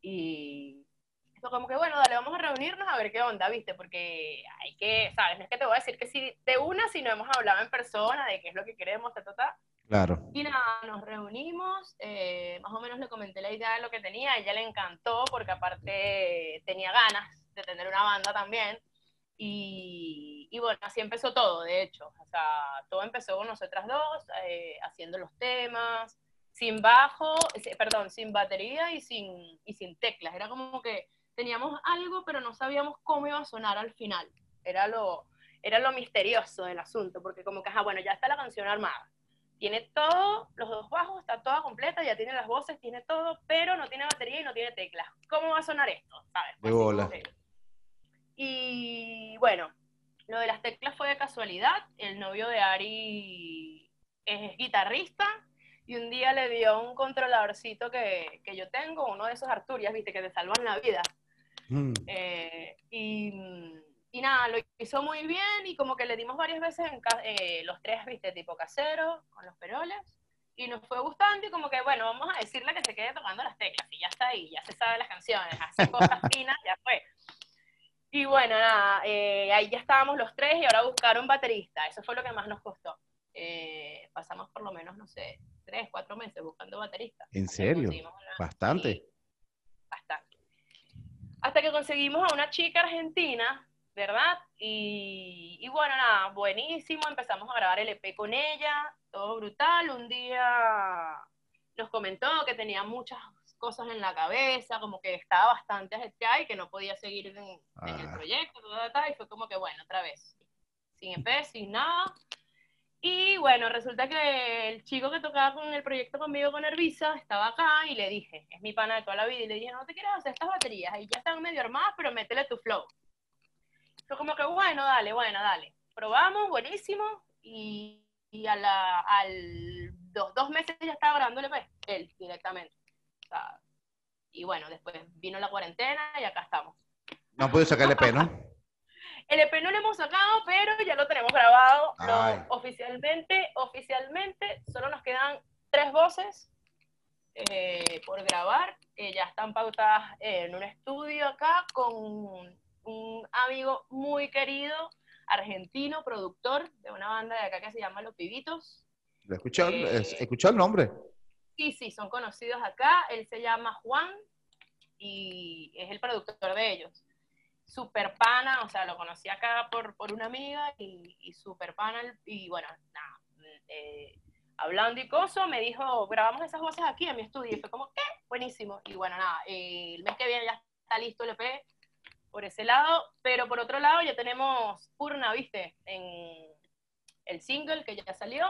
y esto como que, bueno, dale, vamos a reunirnos a ver qué onda, ¿viste? Porque hay que, ¿sabes? No es que te voy a decir que si de una, si no hemos hablado en persona de qué es lo que queremos, ta, ta, Claro. Y nada, nos reunimos, eh, más o menos le comenté la idea de lo que tenía, a ella le encantó porque aparte tenía ganas de tener una banda también. Y, y bueno, así empezó todo, de hecho. O sea, todo empezó con nosotras dos, eh, haciendo los temas, sin bajo, perdón, sin batería y sin, y sin teclas. Era como que teníamos algo, pero no sabíamos cómo iba a sonar al final. Era lo, era lo misterioso del asunto, porque como que, bueno, ya está la canción armada, tiene todo, los dos bajos, está toda completa, ya tiene las voces, tiene todo, pero no tiene batería y no tiene teclas. ¿Cómo va a sonar esto? ¿Sabes? De bola. Y bueno, lo de las teclas fue de casualidad. El novio de Ari es guitarrista y un día le dio un controladorcito que, que yo tengo, uno de esos Arturias, viste, que te salvan la vida. Mm. Eh, y, y nada, lo hizo muy bien y como que le dimos varias veces en eh, los tres, viste, tipo casero, con los peroles. Y nos fue gustando y como que, bueno, vamos a decirle que se quede tocando las teclas y ya está ahí, ya se sabe las canciones, hace cosas finas, ya fue. Y bueno, nada, eh, ahí ya estábamos los tres y ahora buscar un baterista, eso fue lo que más nos costó. Eh, pasamos por lo menos, no sé, tres, cuatro meses buscando baterista. ¿En serio? una- Bastante. Sí, bastante. Hasta que conseguimos a una chica argentina, ¿verdad? Y, y bueno, nada, buenísimo. Empezamos a grabar el EP con ella, todo brutal. Un día nos comentó que tenía muchas cosas en la cabeza, como que estaba bastante ajetreada y que no podía seguir en, en el Ah. proyecto, y fue como que bueno, otra vez, sin EP, sin nada. Y bueno, resulta que el chico que tocaba con el proyecto conmigo con Herbisa estaba acá y le dije, es mi pana de toda la vida, y le dije, no te quieres hacer estas baterías, ahí ya están medio armadas, pero métele tu flow. Fue como que, bueno, dale, bueno, dale. Probamos, buenísimo, y, y a la, al dos, dos meses ya estaba grabando el EP, él directamente. O sea, y bueno, después vino la cuarentena y acá estamos. No han podido sacarle P, ¿no? El EP no lo hemos sacado, pero ya lo tenemos grabado. Lo- oficialmente, oficialmente, solo nos quedan tres voces eh, por grabar, que ya están pautadas en un estudio acá con un amigo muy querido, argentino, productor de una banda de acá que se llama Los Pibitos. Lo he escuchado, Eh, he escuchado el nombre. Sí, sí, son conocidos acá. Él se llama Juan y es el productor de ellos. Super pana, o sea, lo conocí acá por, por una amiga y, y super pana. Y bueno, nada, eh, hablando y coso, me dijo, grabamos esas voces aquí en mi estudio. Y fue como, ¿qué? Buenísimo. Y bueno, nada, eh, el mes que viene ya está listo el EP por ese lado, pero por otro lado ya tenemos Purna, ¿viste? En el single que ya salió.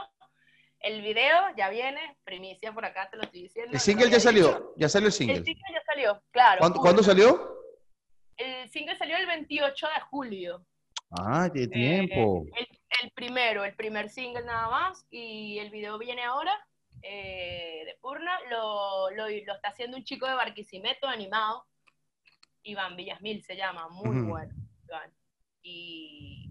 El video ya viene, primicia por acá, te lo estoy diciendo. El single ya salió, ya salió el El single. single ya salió, claro. ¿Cuándo. ¿cuándo salió? El single salió el 28 de julio. Ah, tiempo. Eh, el, el primero, el primer single nada más, y el video viene ahora eh, de Purna. Lo, lo, lo está haciendo un chico de Barquisimeto animado. Iván Villasmil se llama, muy bueno. Iván. Y,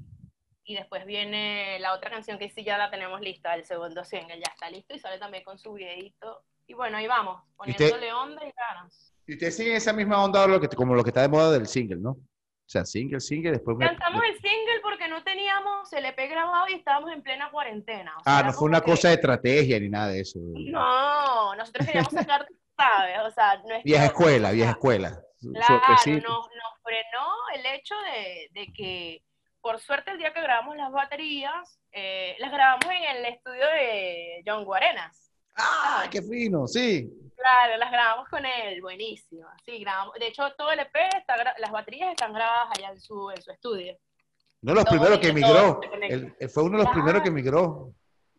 y después viene la otra canción que sí ya la tenemos lista, el segundo single ya está listo y sale también con su videito. Y bueno, ahí vamos, ¿Y usted- poniéndole onda y ganas. Y ustedes siguen esa misma onda ahora, lo que, como lo que está de moda del single, ¿no? O sea, single, single, después... me- Cantamos el single porque no teníamos el EP grabado y estábamos en plena cuarentena. o sea, Ah, no fue una que- cosa de estrategia ni nada de eso. No, nosotros queríamos sacar, ¿sabes? O sea, nuestro- Vieja escuela, vieja escuela. Claro, nos, nos frenó el hecho de, de que, por suerte, el día que grabamos las baterías, eh, las grabamos en el estudio de John Guarenas. Ah, qué fino, sí. Claro, las grabamos con él, buenísimo. Sí, grabamos. De hecho, todo el EP, está las baterías están grabadas allá en su, en su estudio. Uno de los Todo primeros que emigró. él fue uno de los Claro. primeros que emigró.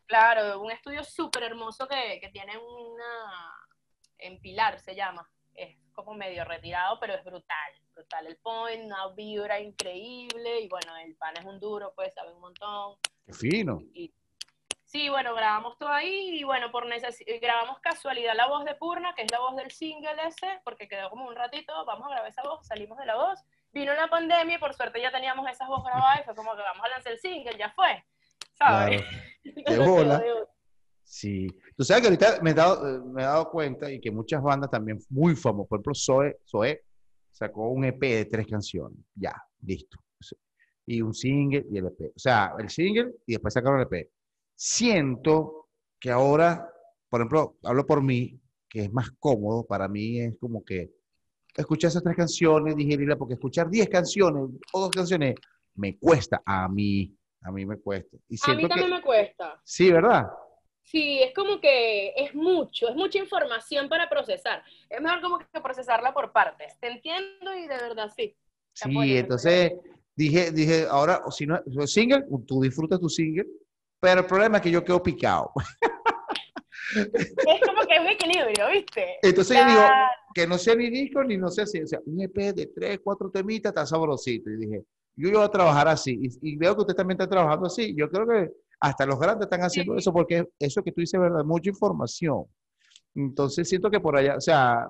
Claro, un estudio súper hermoso que, que tiene una. En Pilar se llama. Es como medio retirado, pero es brutal. Brutal el point, una vibra increíble. Y bueno, el pan es un duro, pues sabe un montón. Qué fino. Y, sí, bueno, grabamos todo ahí. Y bueno, por necesi- grabamos casualidad la voz de Purna, que es la voz del single ese, porque quedó como un ratito. Vamos a grabar esa voz, salimos de la voz. Vino la pandemia y por suerte ya teníamos esas voz grabadas y fue como que vamos a lanzar el single, ya fue. ¿Sabes? Claro. De bola. Sí. Tú sabes que ahorita me he dado, eh, me he dado cuenta y que muchas bandas también muy famosas, por ejemplo, Zoe, Zoe sacó un EP de tres canciones. Ya, listo. Y un single y el EP. O sea, el single y después sacaron el EP. Siento que ahora, por ejemplo, hablo por mí, que es más cómodo, para mí es como que escuchar esas tres canciones, digerirla, porque escuchar diez canciones o dos canciones me cuesta a mí, a mí me cuesta. Y A mí que, también me cuesta. sí, ¿verdad? Sí, es como que es mucho, es mucha información para procesar. Es mejor como que procesarla por partes. Te entiendo y de verdad sí. Sí, entonces dije, dije, ahora, si no, single, tú disfrutas tu single, pero el problema es que yo quedo picado. es como que es un equilibrio, ¿viste? Entonces yo digo, que no sea ni disco ni no sea así, o sea, un EP de tres, cuatro temitas está sabrosito. Y dije, yo iba a trabajar así. Y, veo que usted también está trabajando así. Yo creo que hasta los grandes están haciendo eso porque eso que tú dices, ¿verdad? Mucha información. Entonces siento que por allá, o sea,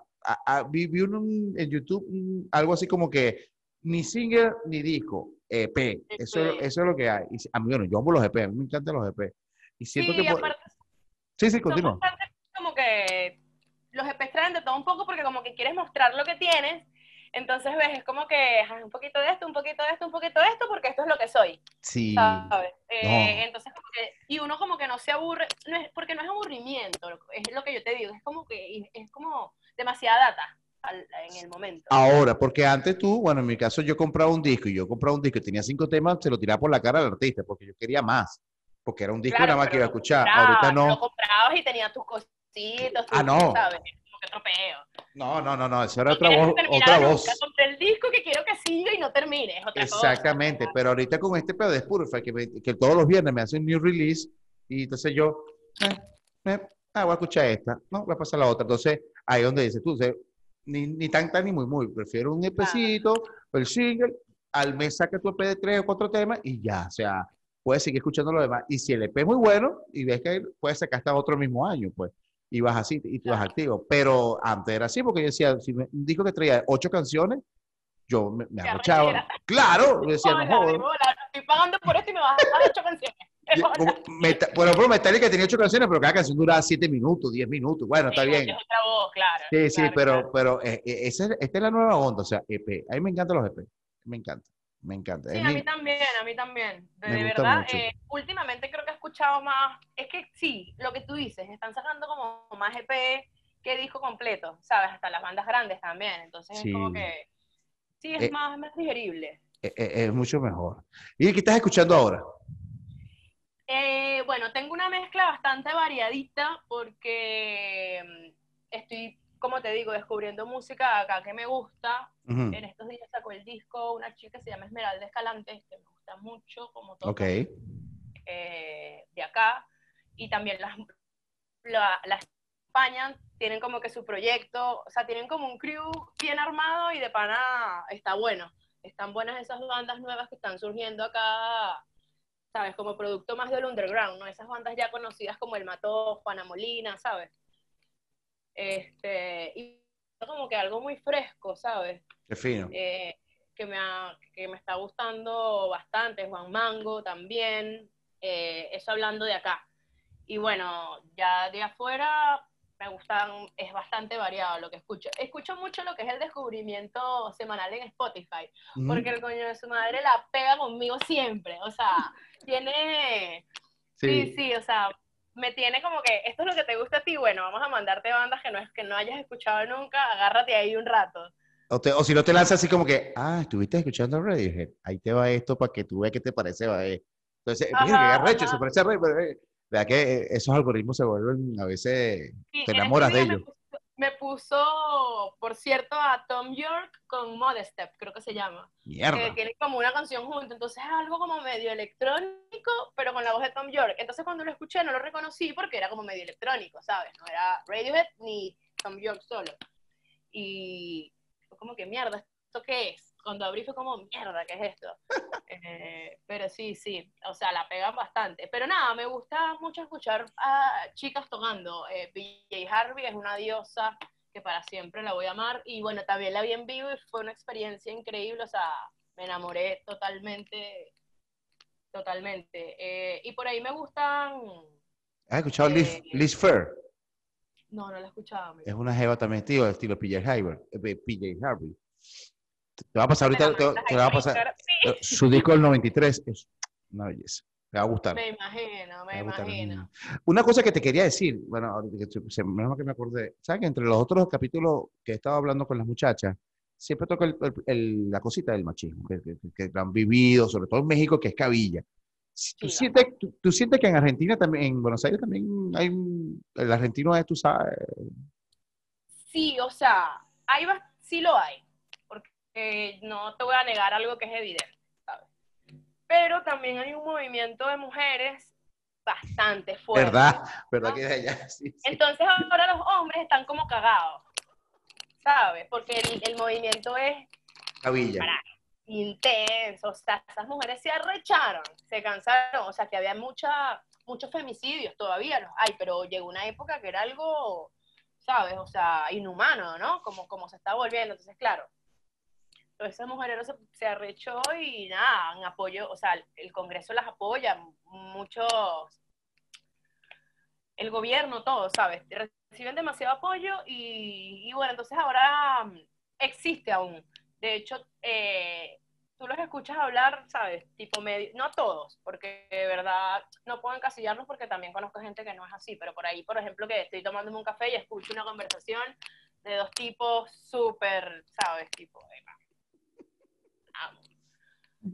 vi, un, en YouTube algo así como que ni single ni disco, EP. Eso, eso es lo que hay. Y a mí, bueno, yo amo los EP, a mí me encantan los EP. Y siento que... sí, sí, continúa. Como que los EP traen de todo un poco porque como que quieres mostrar lo que tienes entonces, ves, es como que un poquito de esto, un poquito de esto, un poquito de esto, porque esto es lo que soy. Sí. ¿sabes? Eh, entonces, como que, y uno como que no se aburre, no es, porque no es aburrimiento, es lo que yo te digo, es como que es como demasiada data en el momento. Ahora, porque antes tú, bueno, en mi caso yo compraba un disco y yo compraba un disco y tenía cinco temas, se lo tiraba por la cara al artista, porque yo quería más, porque era un disco nada más que iba a escuchar. Ahorita no. Lo comprabas y tenías tus cositos, ah, no. ¿sabes? Como que tropeo. No, no, no, no, eso era otra voz. Otra voz. el disco que quiero que siga y no termine, Exactamente, pero ahorita con este pedo de Spotify, que, que todos los viernes me hacen new release, y entonces yo, eh, eh, ah, voy a escuchar esta, no, voy a pasar la otra. Entonces, ahí donde dices tú, ni, ni tan, tan, ni muy, muy, prefiero un EPcito, el single, al mes saca tu EP de tres o cuatro temas y ya, o sea, puedes seguir escuchando lo demás. Y si el EP es muy bueno, y ves que puedes sacar hasta otro mismo año, pues y vas así y tú vas activo. Pero antes era así, porque yo decía, si me dijo que traía ocho canciones, yo me, me arrochaba. Claro, yo decía, no Estoy pagando por esto y me vas a dar ocho canciones. por Metallica tenía ocho canciones, pero cada canción duraba siete minutos, diez minutos. Bueno, está bien. claro. Sí, sí, pero, pero eh, eh, esa, esta es la nueva onda, o sea, EP. A mí me encantan los EP. Me encanta. Me encanta. Sí, a mí también, a mí también. De, verdad, eh, últimamente creo que he escuchado más. Es que sí, lo que tú dices, están sacando como más EP que disco completo, ¿sabes? Hasta las bandas grandes también. Entonces es como que. Sí, es eh, más, más digerible. Es, mucho mejor. ¿Y qué estás escuchando ahora? Bueno, tengo una mezcla bastante variadita porque mm, estoy como te digo, descubriendo música acá que me gusta. En estos días sacó el disco una chica que se llama Esmeralda Escalante, que me gusta mucho, como todo. Eh, de acá. Y también las, la, España tienen como que su proyecto, o sea, tienen como un crew bien armado y de pana está bueno. Están buenas esas bandas nuevas que están surgiendo acá, ¿sabes? Como producto más del underground, ¿no? Esas bandas ya conocidas como El Mató, Juana Molina, ¿sabes? Este, y como que algo muy fresco, ¿sabes? Qué fino. Eh, que, me que me está gustando bastante, Juan Mango también, eh, eso hablando de acá. Y bueno, ya de afuera me gustan, es bastante variado lo que escucho. Escucho mucho lo que es el descubrimiento semanal en Spotify, porque el coño de su madre la pega conmigo siempre, o sea, tiene... sí, sí, o sea, me tiene como que, esto es lo que te gusta a ti, bueno, vamos a mandarte bandas que no, que no hayas escuchado nunca, agárrate ahí un rato. O, si no te lanzas así como que, ah, estuviste escuchando Radiohead, ahí te va esto para que tú veas qué te parece, va Entonces, mira, que se parece a Radiohead. Vea que esos algoritmos se vuelven, a veces, te enamoras de ellos me puso, por cierto, a Tom York con Modestep, creo que se llama. Mierda. Que tiene como una canción junto, entonces es algo como medio electrónico, pero con la voz de Tom York. Entonces cuando lo escuché no lo reconocí porque era como medio electrónico, ¿sabes? No era Radiohead ni Tom York solo. Y fue como que mierda, ¿esto qué es? Cuando abrí fue como, mierda, ¿qué es esto? Eh, pero sí, sí, o sea, la pegan bastante. Pero nada, me gusta mucho escuchar a chicas tocando. Eh, PJ Harvey es una diosa que para siempre la voy a amar. Y bueno, también la vi en vivo y fue una experiencia increíble, o sea, me enamoré totalmente, totalmente. Eh, y por ahí me gustan... ¿Has escuchado Liz, Liz Fair? No, no la he escuchado. Es una jeva también, tío, estilo PJ Harvey. PJ Harvey. Te va a pasar ahorita, te, va a pasar. Su disco del 93 es una belleza. Me va a gustar. Me imagino, me, imagino. Una cosa que te quería decir, bueno, menos que me acordé, ¿sabes que entre los otros capítulos que he estado hablando con las muchachas, siempre toca el, la cosita del machismo, que, que, han vivido, sobre todo en México, que es cabilla. ¿Tú, sientes, tú, sientes que en Argentina también, en Buenos Aires también hay el argentino es, tú sabes? Sí, o sea, hay, sí lo hay no te voy a negar algo que es evidente, ¿sabes? Pero también hay un movimiento de mujeres bastante fuerte. ¿Verdad? ¿Verdad que de allá? Sí, sí. Entonces ahora los hombres están como cagados, ¿sabes? Porque el, el movimiento es para- intenso, o sea, esas mujeres se arrecharon, se cansaron, o sea, que había mucha, muchos femicidios, todavía los hay, pero llegó una época que era algo, ¿sabes? O sea, inhumano, ¿no? Como, como se está volviendo, entonces, claro, todas esas mujeres se, arrechó y nada, en apoyo, o sea, el Congreso las apoya, muchos, el gobierno, todo, ¿sabes? Reciben demasiado apoyo y, y bueno, entonces ahora mm, existe aún. De hecho, eh, tú los escuchas hablar, ¿sabes? Tipo medio, no todos, porque de verdad no puedo encasillarlos porque también conozco gente que no es así, pero por ahí, por ejemplo, que estoy tomándome un café y escucho una conversación de dos tipos súper, ¿sabes? Tipo, epa,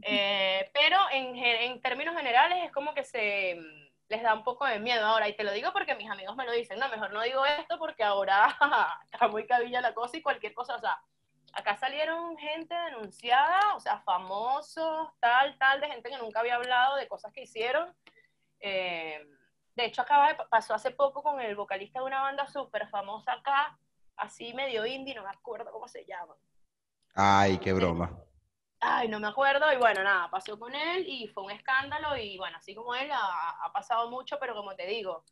Eh, pero en términos generales es como que se mm, les da un poco de miedo ahora, y te lo digo porque mis amigos me lo dicen, no, mejor no digo esto porque ahora está muy cabilla la cosa y cualquier cosa, o sea, acá salieron gente denunciada, o sea, famosos, tal, tal, de gente que nunca había hablado de cosas que hicieron. Eh, de hecho, acaba de, pasó hace poco con el vocalista de una banda súper famosa acá, así medio indie, no me acuerdo cómo se llama. Ay, qué broma. Ay, no me acuerdo, y bueno, nada, pasó con él y fue un escándalo, y bueno, así como él ha, pasado mucho, pero como te digo,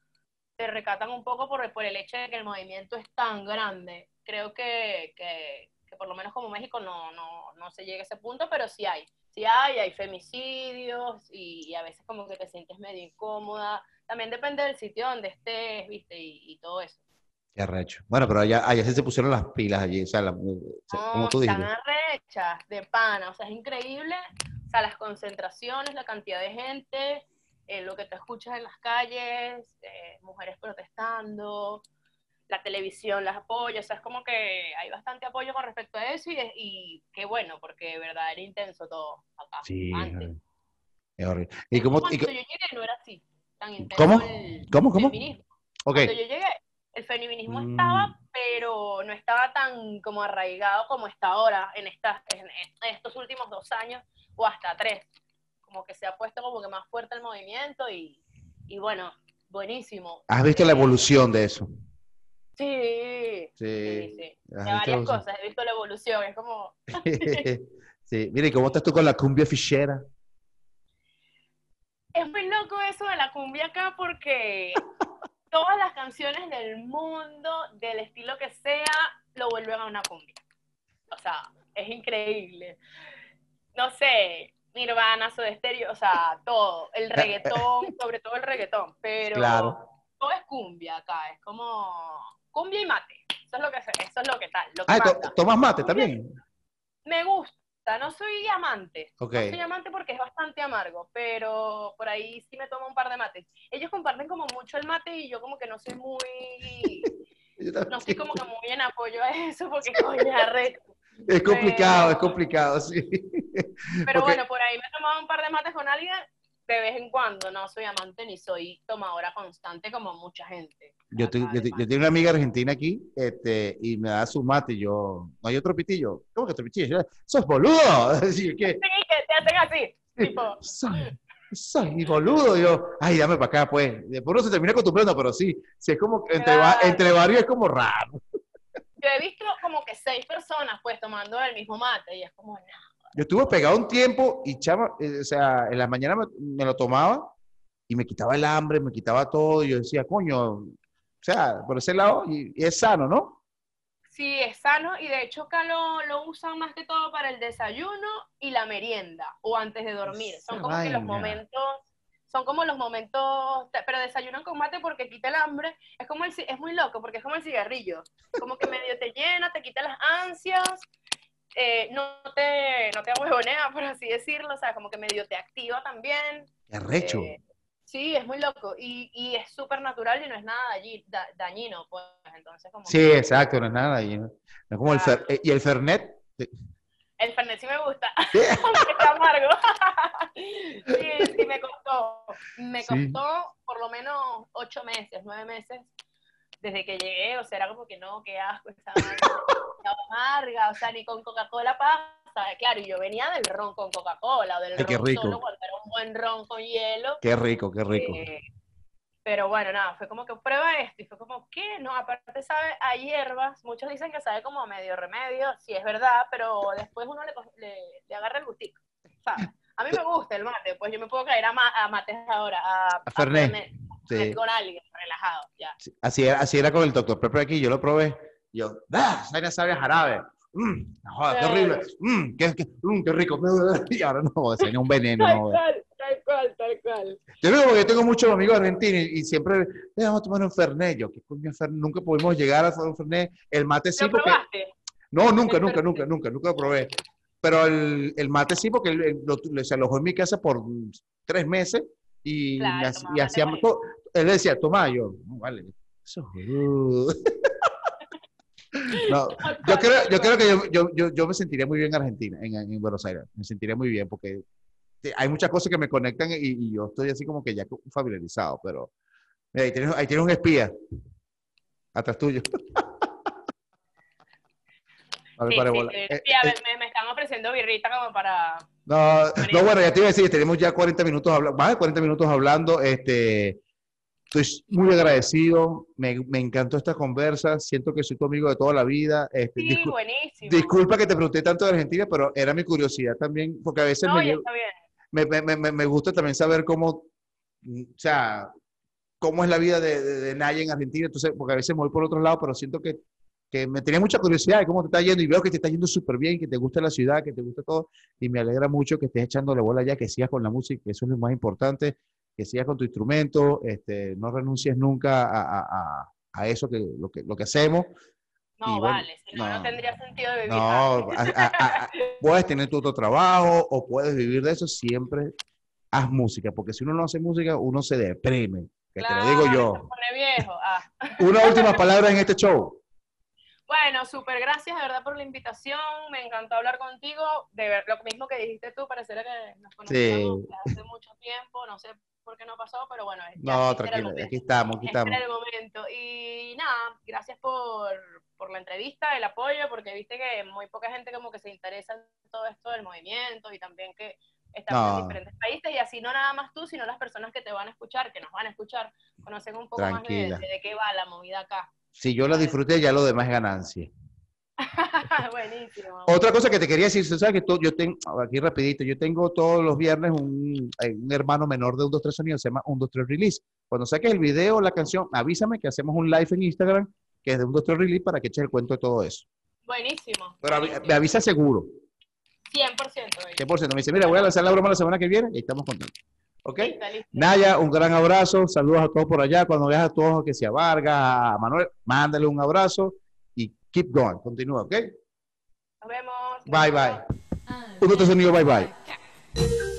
se recatan un poco por, por el hecho de que el movimiento es tan grande. Creo que, que, que por lo menos como México no, no, no se llega a ese punto, pero sí hay. Sí hay, hay femicidios y, y a veces como que te sientes medio incómoda. También depende del sitio donde estés, viste, y, y todo eso. Qué arrecho. Bueno, pero allá, allá sí se pusieron las pilas allí, o sea, la- sea, como tú están dijiste. arrechas, de pana, o sea, es increíble, o sea, las concentraciones, la cantidad de gente, eh, lo que te escuchas en las calles, eh, mujeres protestando, la televisión las apoya, o sea, es como que hay bastante apoyo con respecto a eso y, y qué bueno, porque de verdad era intenso todo acá, Sí, antes. es horrible. ¿Y cómo, Cuando yo llegué no era así, tan intenso ¿Cómo? el ¿Cómo, cómo? ok, Cuando yo llegué, el feminismo Mm. estaba, pero no estaba tan como arraigado como está ahora en, estos últimos dos años o hasta tres. Como que se ha puesto como que más fuerte el movimiento y, y bueno, buenísimo. ¿has visto la evolución de eso? Sí, sí, Sí. sí. ¿Has De varias cosas, he visto la evolución, es como... sí, mire, ¿cómo estás tú con la cumbia fichera? Es muy loco eso de la cumbia acá porque todas las canciones del mundo, del estilo que sea, lo vuelven a una cumbia. O sea, es increíble. No sé, Nirvana, Soda Stereo, o sea, todo. El reggaetón, sobre todo el reggaetón, pero Claro. todo es cumbia acá, es como cumbia y mate. Eso es lo que, eso es lo que tal, lo que Ah. ¿tomas mate también? Me gusta, no soy amante. No soy amante porque es bastante amargo, pero por ahí sí me tomo un par de mates. Ellos comparten como mucho el mate y yo como que no soy muy, no estoy como que muy en apoyo a eso porque coño, arrecho. Es complicado, es complicado, sí. Pero bueno, por ahí me he tomado un par de mates con alguien de vez en cuando. No soy amante ni soy tomadora constante como mucha gente. Yo, te- yo, te- tengo una amiga argentina aquí este, y me da su mate y yo, no hay otro pitillo. ¿Cómo que otro pitillo? Yo, ¡Sos boludo! Que, Sí, que te hacen así, tipo, soy, soy boludo. Yo, ay, dame para acá, pues. Después uno se termina acostumbrando, pero sí, sí es como, entre, Claro. entre varios es como raro. yo he visto como que seis personas pues tomando el mismo mate y es como, no. Yo estuve pegado un tiempo y chama, eh, o sea, en la mañana me, me lo tomaba y me quitaba el hambre, me quitaba todo. Y yo decía, coño, o sea, por ese lado, y, y es sano, ¿no? Sí, es sano y de hecho acá lo, lo usan más que todo para el desayuno y la merienda o antes de dormir. Son como que los momentos, son como los momentos, pero desayunan con mate porque quita el hambre. Es como el, es muy loco porque es como el cigarrillo, como que medio te llena, te quita las ansias, eh, no te, no te ahuevonea, por así decirlo, o sea, como que medio te activa también. Qué arrecho. Eh, sí, es muy loco y, y es súper natural y no es nada dañi- da- dañino, pues entonces como Sí, que- exacto, no es nada. Y, no es como el fer- eh, y el Fernet. El Fernet sí me gusta, Sí. está amargo. sí, sí, me costó. Me Sí. costó por lo menos ocho meses, nueve meses, desde que llegué. O sea, era como que no, qué asco, estaba amarga, o sea, ni con Coca-Cola pasa. Claro, y yo venía del ron con Coca-Cola, o del Ay, qué ron rico. solo cuando era un buen ron con hielo. Qué rico, qué rico. Eh, Pero bueno, nada, fue como que prueba esto. Y fue como, ¿qué? No, aparte sabe a hierbas. Muchos dicen que sabe como medio remedio. Sí, es verdad, pero después uno le, le, le agarra el gustico. ¿sabes? A mí me gusta el mate. Pues yo me puedo caer a, ma a mates ahora. A, a Fernet. Sí. Con alguien, relajado, ya. Así, era, así era con el doctor Pepe aquí. Yo lo probé. Yo, ¡ah! Sabe sabe jarabe. Mmm, joder, qué horrible. Mmm, qué, qué, mm, qué rico. Y ahora no, es un veneno. Tal cual, tal cual, tal cual. Yo digo porque tengo muchos amigos argentinos y, siempre, vamos a tomar un Fernet. Yo, ¿qué coño Fernet? Nunca pudimos llegar a hacer un Fernet. El mate sí, ¿Lo porque... probaste? No, nunca, nunca, nunca, nunca, nunca lo probé. Pero el, el mate sí, porque él, lo, se alojó en mi casa por tres meses y, Claro, y, tomaba hacíamos todo. Él decía, toma, yo, no, vale, eso es boludo". No, yo creo, yo creo que yo, yo, yo, yo me sentiría muy bien en Argentina, en, en Buenos Aires. Me sentiría muy bien porque hay muchas cosas que me conectan y, y yo estoy así como que ya familiarizado, pero mira, ahí tienes, ahí tienes un espía atrás tuyo. Vale, Sí, para sí, bola. sí. Eh, eh, me, me están ofreciendo birrita como para... No, no, bueno, ya te iba a decir, tenemos ya 40 minutos hablando, más de 40 minutos hablando. Este, estoy muy agradecido, me, me encantó esta conversa, siento que soy tu amigo de toda la vida. Este, Sí, discul- buenísimo. disculpa que te pregunté tanto de Argentina, pero era mi curiosidad también, porque a veces No, llevo- me- me- me- me gusta también saber cómo, mm, o sea, cómo es la vida de, de, de Naya en Argentina, entonces, porque a veces me voy por otro lado, pero siento que, que me tenía mucha curiosidad de cómo te está yendo y veo que te está yendo súper bien, que te gusta la ciudad, que te gusta todo, y me alegra mucho que estés echándole bola ya, que sigas con la música, que eso es lo más importante, que sigas con tu instrumento, este, no renuncies nunca a, a, a, eso, que lo, que lo que hacemos. No, bueno, vale, si no, no. no tendría sentido vivir. No, a- puedes tener tu otro trabajo o puedes vivir de eso, siempre haz música, porque si uno no hace música, uno se deprime, que te lo digo yo. Se pone viejo. Ah. Una última palabra en este show. Bueno, súper gracias de verdad por la invitación. Me encantó hablar contigo. De ver, lo mismo que dijiste tú, pareciera que nos conocíamos hace mucho tiempo. No sé por qué no pasó, pero bueno. No, momento. aquí estamos, aquí Este estamos. era el momento. Y nada, gracias por, por la entrevista, el apoyo, porque viste que muy poca gente como que se interesa en todo esto del movimiento y también que estamos No. en diferentes países y así no nada más tú, sino las personas que te van a escuchar, que nos van a escuchar, conocen un poco más de, Tranquila. de, de qué va la movida acá. Si yo la disfruté, ya lo demás es ganancia. Buenísimo. Otra cosa que te quería decir, sabes que tú- yo tengo, aquí rapidito, yo tengo todos los viernes un, eh, un hermano menor de un 2, 3 sonidos, se llama un 2, 3 release. Cuando saques el video o la canción, avísame que hacemos un live en Instagram que es de un 2, 3 release para que eches el cuento de todo eso. Buenísimo. Pero buenísimo. me avisa seguro. 100%. baby. 100%. Me dice, mira, voy a lanzar la broma la semana que viene y estamos contentos. ¿Ok? Listo. Naya, un gran abrazo. Saludos a todos por allá. Cuando veas a todos que se Vargas, a Manuel, mándale un abrazo y keep going. Continúa, ¿ok? Nos vemos. Bye, bye. Un otro sonido, bye, bye.